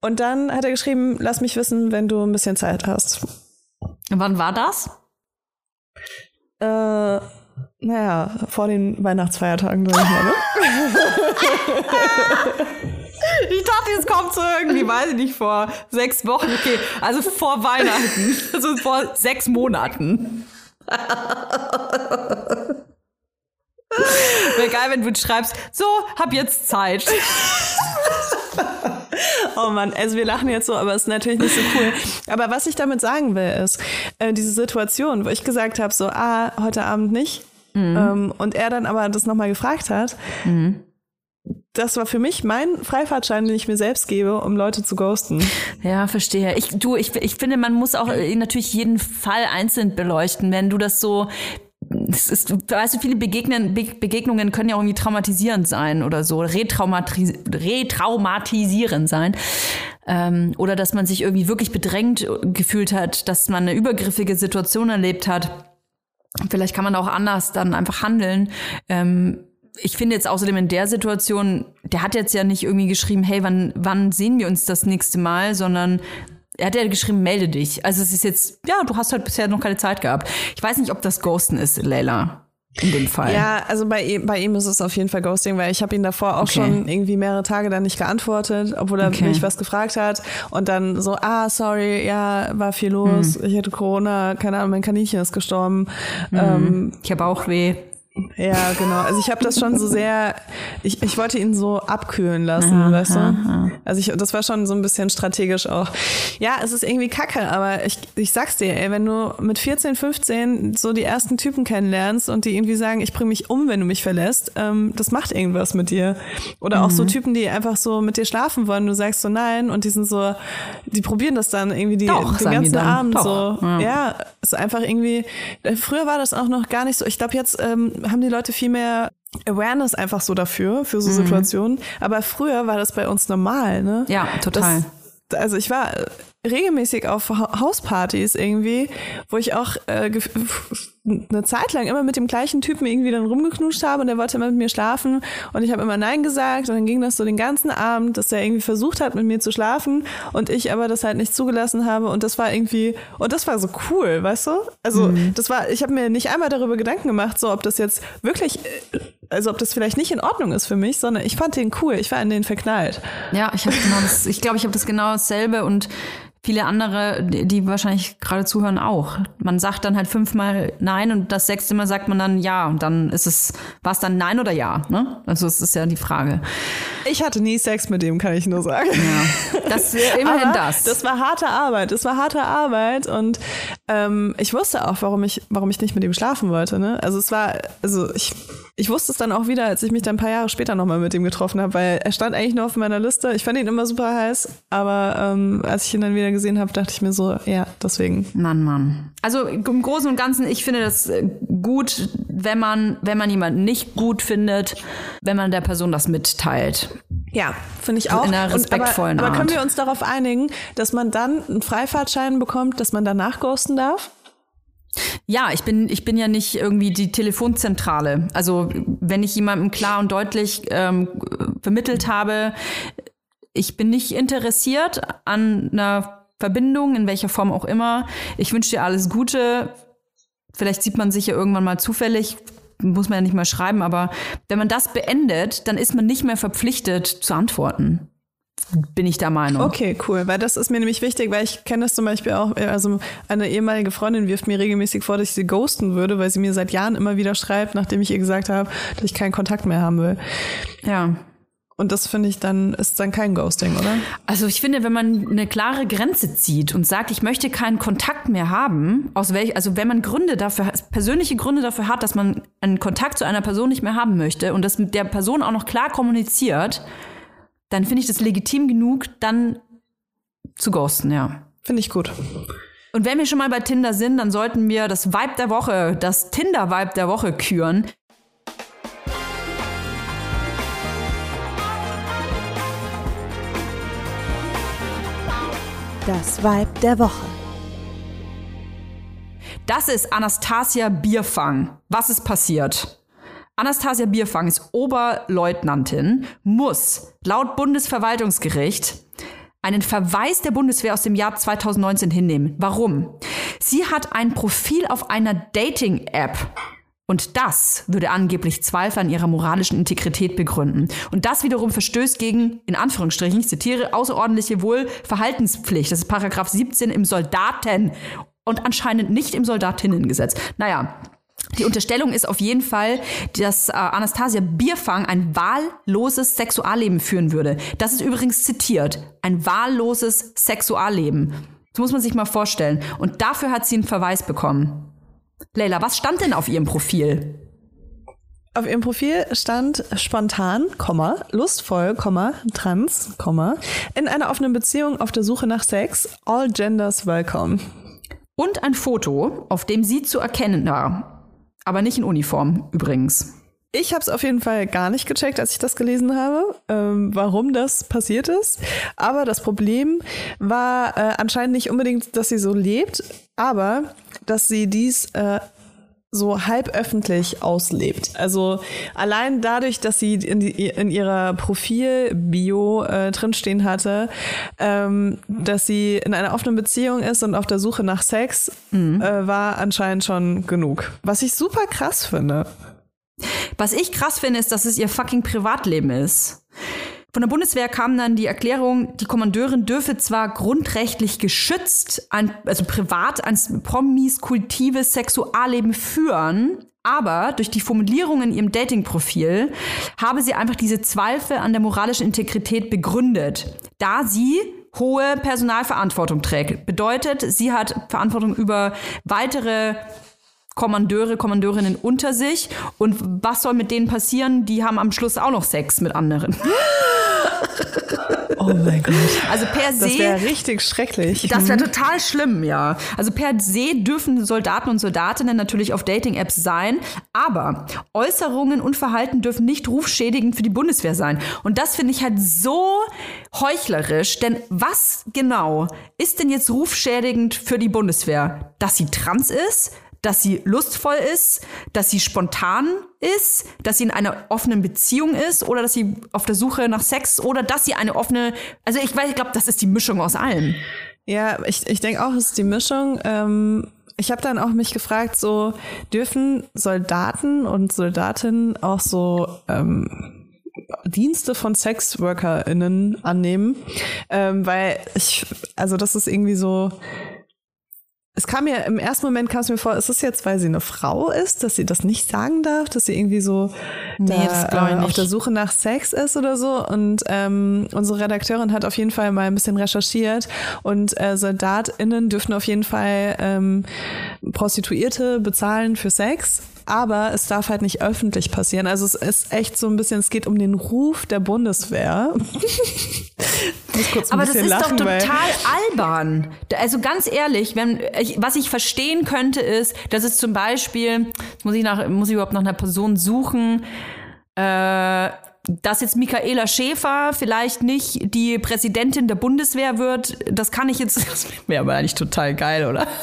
A: Und dann hat er geschrieben, lass mich wissen, wenn du ein bisschen Zeit hast.
B: Wann war das?
A: Äh, naja, vor den Weihnachtsfeiertagen, sag ich mal, ne?
B: Ich dachte, jetzt kommt so irgendwie, weiß ich nicht, vor sechs Wochen. Okay, also vor Weihnachten. Also vor sechs Monaten. Wäre geil, wenn du schreibst, so, hab jetzt Zeit.
A: Oh Mann, also wir lachen jetzt so, aber es ist natürlich nicht so cool. Aber was ich damit sagen will, ist, äh, diese Situation, wo ich gesagt habe, so, ah, heute Abend nicht. Ähm, und er dann aber das nochmal gefragt hat. Das war für mich mein Freifahrtschein, den ich mir selbst gebe, um Leute zu ghosten.
B: Ja, verstehe. Ich, du, ich, ich finde, man muss auch äh, natürlich jeden Fall einzeln beleuchten, wenn du das so. Es ist, weißt du, viele Begegnen, Be Begegnungen können ja irgendwie traumatisierend sein oder so, retraumatis retraumatisierend sein. Ähm, oder dass man sich irgendwie wirklich bedrängt gefühlt hat, dass man eine übergriffige Situation erlebt hat. Vielleicht kann man auch anders dann einfach handeln. Ähm, ich finde jetzt außerdem in der Situation, der hat jetzt ja nicht irgendwie geschrieben, hey, wann, wann sehen wir uns das nächste Mal, sondern er hat ja geschrieben, melde dich. Also es ist jetzt, ja, du hast halt bisher noch keine Zeit gehabt. Ich weiß nicht, ob das Ghosten ist, Leila. In dem Fall.
A: Ja, also bei ihm, bei ihm ist es auf jeden Fall Ghosting, weil ich habe ihn davor auch
B: Okay.
A: schon irgendwie mehrere Tage dann nicht geantwortet, obwohl er
B: Okay.
A: mich was gefragt hat. Und dann so, ah, sorry, ja, war viel los,
B: Hm.
A: ich hatte Corona, keine Ahnung, mein Kaninchen ist gestorben. Ähm,
B: Ich habe auch weh.
A: Ja, genau. Also ich habe das schon so sehr, ich, ich wollte ihn so abkühlen lassen, weißt du? Also ich, das war schon so ein bisschen strategisch auch. Ja, es ist irgendwie kacke, aber ich, ich sag's dir, ey, wenn du mit 14, 15 so die ersten Typen kennenlernst und die irgendwie sagen, ich bring mich um, wenn du mich verlässt, ähm, das macht irgendwas mit dir. Oder auch so Typen, die einfach so mit dir schlafen wollen, du sagst so nein und die sind so, die probieren das dann irgendwie die,
B: Doch,
A: den ganzen. Abend
B: Doch,
A: so.
B: ja.
A: Ja, ist einfach irgendwie, äh, früher war das auch noch gar nicht so. Ich glaube, jetzt ähm, haben die Leute viel mehr Awareness einfach so dafür, für
B: Mhm.
A: so Situationen. Aber früher war das bei uns normal, ne?
B: Ja, total.
A: Das, also ich war äh, regelmäßig auf Ha- Hauspartys irgendwie, wo ich auch äh, eine Zeit lang immer mit dem gleichen Typen irgendwie dann rumgeknutscht habe und der wollte immer mit mir schlafen und ich habe immer Nein gesagt und dann ging das so den ganzen Abend, dass er irgendwie versucht hat, mit mir zu schlafen und ich aber das halt nicht zugelassen habe und das war irgendwie, und das war so cool, weißt du? Also das war, ich habe mir nicht einmal darüber Gedanken gemacht, so ob das jetzt wirklich, also ob das vielleicht nicht in Ordnung ist für mich, sondern ich fand den cool, ich war in den verknallt.
B: Ja, ich habe genau das, ich glaube, ich habe das genau dasselbe und viele andere, die wahrscheinlich gerade zuhören, auch. Man sagt dann halt fünfmal Nein und das sechste Mal sagt man dann Ja und dann ist es, war es dann Nein oder Ja, ne? Also es ist ja die Frage.
A: Ich hatte nie Sex mit dem, kann ich nur sagen.
B: Ja, das immerhin
A: Aber
B: das.
A: Das war harte Arbeit. Das war harte Arbeit und ähm, ich wusste auch, warum ich, warum ich nicht mit ihm schlafen wollte. Ne? Also es war, also ich, ich wusste es dann auch wieder, als ich mich dann ein paar Jahre später nochmal mit ihm getroffen habe, weil er stand eigentlich nur auf meiner Liste. Ich fand ihn immer super heiß, aber ähm, als ich ihn dann wieder gesehen habe, dachte ich mir so, ja, deswegen.
B: Mann, Mann. Also im Großen und Ganzen, ich finde das äh, gut, wenn man, wenn man jemanden nicht gut findet, wenn man der Person das mitteilt.
A: Ja, finde ich auch.
B: in einer
A: Und
B: respektvollen
A: aber, aber können
B: Art.
A: wir uns darauf einigen, dass man dann einen Freifahrtschein bekommt, dass man danach ghosten darf?
B: Ja, ich bin, ich bin ja nicht irgendwie die Telefonzentrale. Also wenn ich jemandem klar und deutlich ähm, vermittelt habe, ich bin nicht interessiert an einer Verbindung, in welcher Form auch immer. Ich wünsche dir alles Gute. Vielleicht sieht man sich ja irgendwann mal zufällig, muss man ja nicht mal schreiben, aber wenn man das beendet, dann ist man nicht mehr verpflichtet zu antworten. Bin ich der Meinung.
A: Okay, cool, weil das ist mir nämlich wichtig, weil ich kenne das zum Beispiel auch, also eine ehemalige Freundin wirft mir regelmäßig vor, dass ich sie ghosten würde, weil sie mir seit Jahren immer wieder schreibt, nachdem ich ihr gesagt habe, dass ich keinen Kontakt mehr haben will.
B: Ja.
A: Und das finde ich dann, ist dann kein Ghosting, oder?
B: Also ich finde, wenn man eine klare Grenze zieht und sagt, ich möchte keinen Kontakt mehr haben, aus welch, also wenn man Gründe dafür, persönliche Gründe dafür hat, dass man einen Kontakt zu einer Person nicht mehr haben möchte und das mit der Person auch noch klar kommuniziert, dann finde ich das legitim genug, dann zu ghosten, ja.
A: Finde ich gut.
B: Und wenn wir schon mal bei Tinder sind, dann sollten wir das Vibe der Woche, das Tinder-Vibe der Woche küren.
C: Das Vibe der Woche.
B: Das ist Anastasia Bierfang. Was ist passiert? Anastasia Bierfang ist Oberleutnantin, muss laut Bundesverwaltungsgericht einen Verweis der Bundeswehr aus dem Jahr 2019 hinnehmen. Warum? Sie hat ein Profil auf einer Dating-App. Und das würde angeblich Zweifel an ihrer moralischen Integrität begründen. Und das wiederum verstößt gegen, in Anführungsstrichen, ich zitiere, außerordentliche Wohlverhaltenspflicht. Das ist Paragraph 17 im Soldaten- und anscheinend nicht im Soldatinnengesetz. Naja, die Unterstellung ist auf jeden Fall, dass äh, Anastasia Bierfang ein wahlloses Sexualleben führen würde. Das ist übrigens zitiert. Ein wahlloses Sexualleben. Das muss man sich mal vorstellen. Und dafür hat sie einen Verweis bekommen. Leila, was stand denn auf ihrem Profil?
A: Auf ihrem Profil stand spontan, Komma, lustvoll, Komma, trans, Komma, in einer offenen Beziehung auf der Suche nach Sex, all genders welcome.
B: Und ein Foto, auf dem sie zu erkennen war. Aber nicht in Uniform, übrigens.
A: Ich habe es auf jeden Fall gar nicht gecheckt, als ich das gelesen habe, ähm, warum das passiert ist. Aber das Problem war äh, anscheinend nicht unbedingt, dass sie so lebt, aber dass sie dies äh, so halb öffentlich auslebt. Also allein dadurch, dass sie in, die, in ihrer Profil-Bio äh, drinstehen hatte, ähm, dass sie in einer offenen Beziehung ist und auf der Suche nach Sex, äh, war anscheinend schon genug. Was ich super krass finde.
B: Was ich krass finde, ist, dass es ihr fucking Privatleben ist. Von der Bundeswehr kam dann die Erklärung, die Kommandeurin dürfe zwar grundrechtlich geschützt, ein, also privat ein promiskultives Sexualleben führen, aber durch die Formulierung in ihrem Datingprofil habe sie einfach diese Zweifel an der moralischen Integrität begründet, da sie hohe Personalverantwortung trägt. Bedeutet, sie hat Verantwortung über weitere Kommandeure, Kommandeurinnen unter sich. Und was soll mit denen passieren? Die haben am Schluss auch noch Sex mit anderen.
A: Oh mein Gott.
B: Also per se.
A: Das wäre richtig schrecklich.
B: Das wäre total schlimm, ja. Also per se dürfen Soldaten und Soldatinnen natürlich auf Dating-Apps sein, aber Äußerungen und Verhalten dürfen nicht rufschädigend für die Bundeswehr sein. Und das finde ich halt so heuchlerisch, denn was genau ist denn jetzt rufschädigend für die Bundeswehr? Dass sie trans ist? Dass sie lustvoll ist, dass sie spontan ist, dass sie in einer offenen Beziehung ist oder dass sie auf der Suche nach Sex oder dass sie eine offene, also ich weiß, ich glaube, das ist die Mischung aus allem.
A: Ja, ich, ich denke auch, es ist die Mischung. Ähm, ich habe dann auch mich gefragt, so dürfen Soldaten und Soldatinnen auch so ähm, Dienste von SexworkerInnen annehmen? Ähm, weil ich, also das ist irgendwie so. Es kam mir im ersten Moment kam es mir vor, ist es jetzt, weil sie eine Frau ist, dass sie das nicht sagen darf, dass sie irgendwie so
B: Nee,
A: da, äh, auf der Suche nach Sex ist oder so. Und ähm, unsere Redakteurin hat auf jeden Fall mal ein bisschen recherchiert und äh, SoldatInnen dürfen auf jeden Fall ähm, Prostituierte bezahlen für Sex. Aber es darf halt nicht öffentlich passieren. Also es ist echt so ein bisschen, es geht um den Ruf der Bundeswehr.
B: Aber das ist
A: lachen,
B: doch total albern. Also ganz ehrlich, wenn ich, was ich verstehen könnte, ist, dass es zum Beispiel, jetzt muss ich nach, muss ich überhaupt nach einer Person suchen, äh, dass jetzt Michaela Schäfer vielleicht nicht die Präsidentin der Bundeswehr wird, das kann ich jetzt, das wäre aber eigentlich total geil, oder?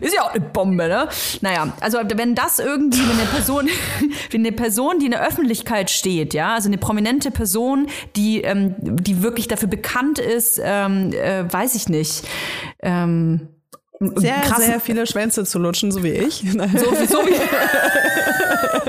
B: Ist ja auch eine Bombe, ne? Naja, also wenn das irgendwie, wenn eine Person, wenn eine Person, die in der Öffentlichkeit steht, ja, also eine prominente Person, die, ähm, die wirklich dafür bekannt ist, ähm, äh, weiß ich nicht, ähm,
A: sehr,
B: krassen-
A: sehr viele Schwänze zu lutschen, so wie ich.
B: so, so wie,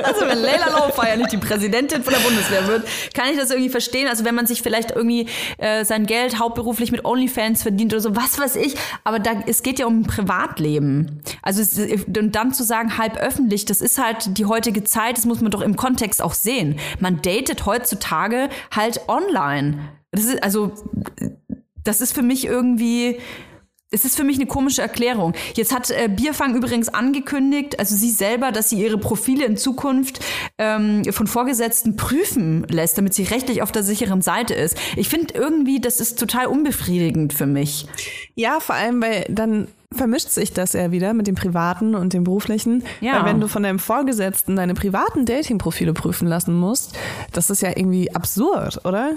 B: also wenn Leila Laufeier nicht die Präsidentin von der Bundeswehr wird, kann ich das irgendwie verstehen. Also wenn man sich vielleicht irgendwie äh, sein Geld hauptberuflich mit OnlyFans verdient oder so, was weiß ich. Aber da, es geht ja um ein Privatleben. Also es, und dann zu sagen, halb öffentlich, das ist halt die heutige Zeit, das muss man doch im Kontext auch sehen. Man datet heutzutage halt online. Das ist, also, das ist für mich irgendwie, es ist für mich eine komische Erklärung. Jetzt hat äh, Bierfang übrigens angekündigt, also sie selber, dass sie ihre Profile in Zukunft ähm, von Vorgesetzten prüfen lässt, damit sie rechtlich auf der sicheren Seite ist. Ich finde irgendwie, das ist total unbefriedigend für mich.
A: Ja, vor allem, weil dann vermischt sich das ja wieder mit dem privaten und dem beruflichen.
B: Ja.
A: Weil wenn du von deinem Vorgesetzten deine privaten Datingprofile prüfen lassen musst, das ist ja irgendwie absurd, oder?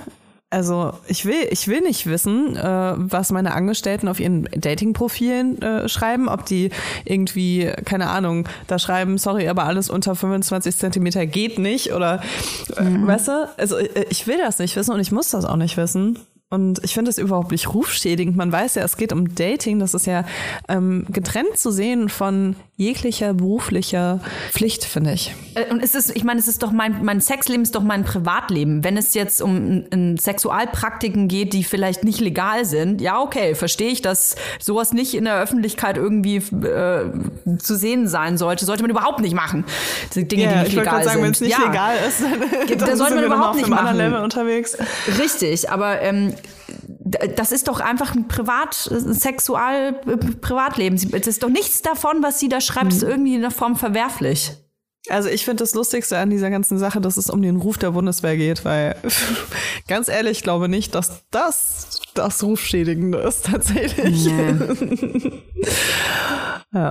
A: Also ich will, ich will nicht wissen, äh, was meine Angestellten auf ihren Dating-Profilen äh, schreiben, ob die irgendwie, keine Ahnung, da schreiben, sorry, aber alles unter 25 Zentimeter geht nicht oder äh, weißt du? Also äh, ich will das nicht wissen und ich muss das auch nicht wissen. Und ich finde es überhaupt nicht rufschädigend. Man weiß ja, es geht um Dating. Das ist ja ähm, getrennt zu sehen von jeglicher beruflicher Pflicht, finde ich.
B: Äh, Und es ist, ich meine, es ist doch mein, mein Sexleben ist doch mein Privatleben. Wenn es jetzt um n Sexualpraktiken geht, die vielleicht nicht legal sind, ja, okay, verstehe ich, dass sowas nicht in der Öffentlichkeit irgendwie äh, zu sehen sein sollte. Sollte man überhaupt nicht machen. Die Dinge, die nicht legal
A: sagen,
B: sind.
A: wenn es nicht
B: ja.
A: legal ist, dann,
B: Da
A: dann
B: sollte man überhaupt nicht machen.
A: Level unterwegs.
B: Richtig, aber ähm, das ist doch einfach ein Privat, Sexual, äh, Privatleben. Es ist doch nichts davon, was sie da schreibt, ist irgendwie in der Form verwerflich.
A: Also ich finde das Lustigste an dieser ganzen Sache, dass es um den Ruf der Bundeswehr geht, weil ganz ehrlich, ich glaube nicht, dass das das Rufschädigende ist tatsächlich.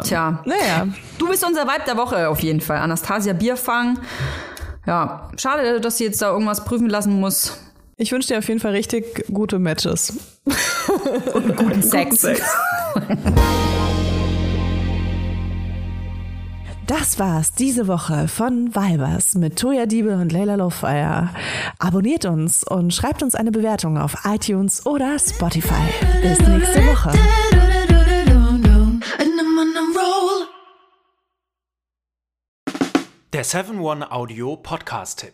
B: Tja.
A: Naja,
B: Du bist unser Weib der Woche auf jeden Fall. Anastasia Bierfang. Ja, schade, dass sie jetzt da irgendwas prüfen lassen muss.
A: Ich wünsche dir auf jeden Fall richtig gute Matches.
B: Guten Sex.
A: Das war's diese Woche von Vibers mit Toya Diebe und Leila Lowfire. Abonniert uns und schreibt uns eine Bewertung auf iTunes oder Spotify. Bis nächste Woche.
D: Der 7-One Audio Podcast-Tipp.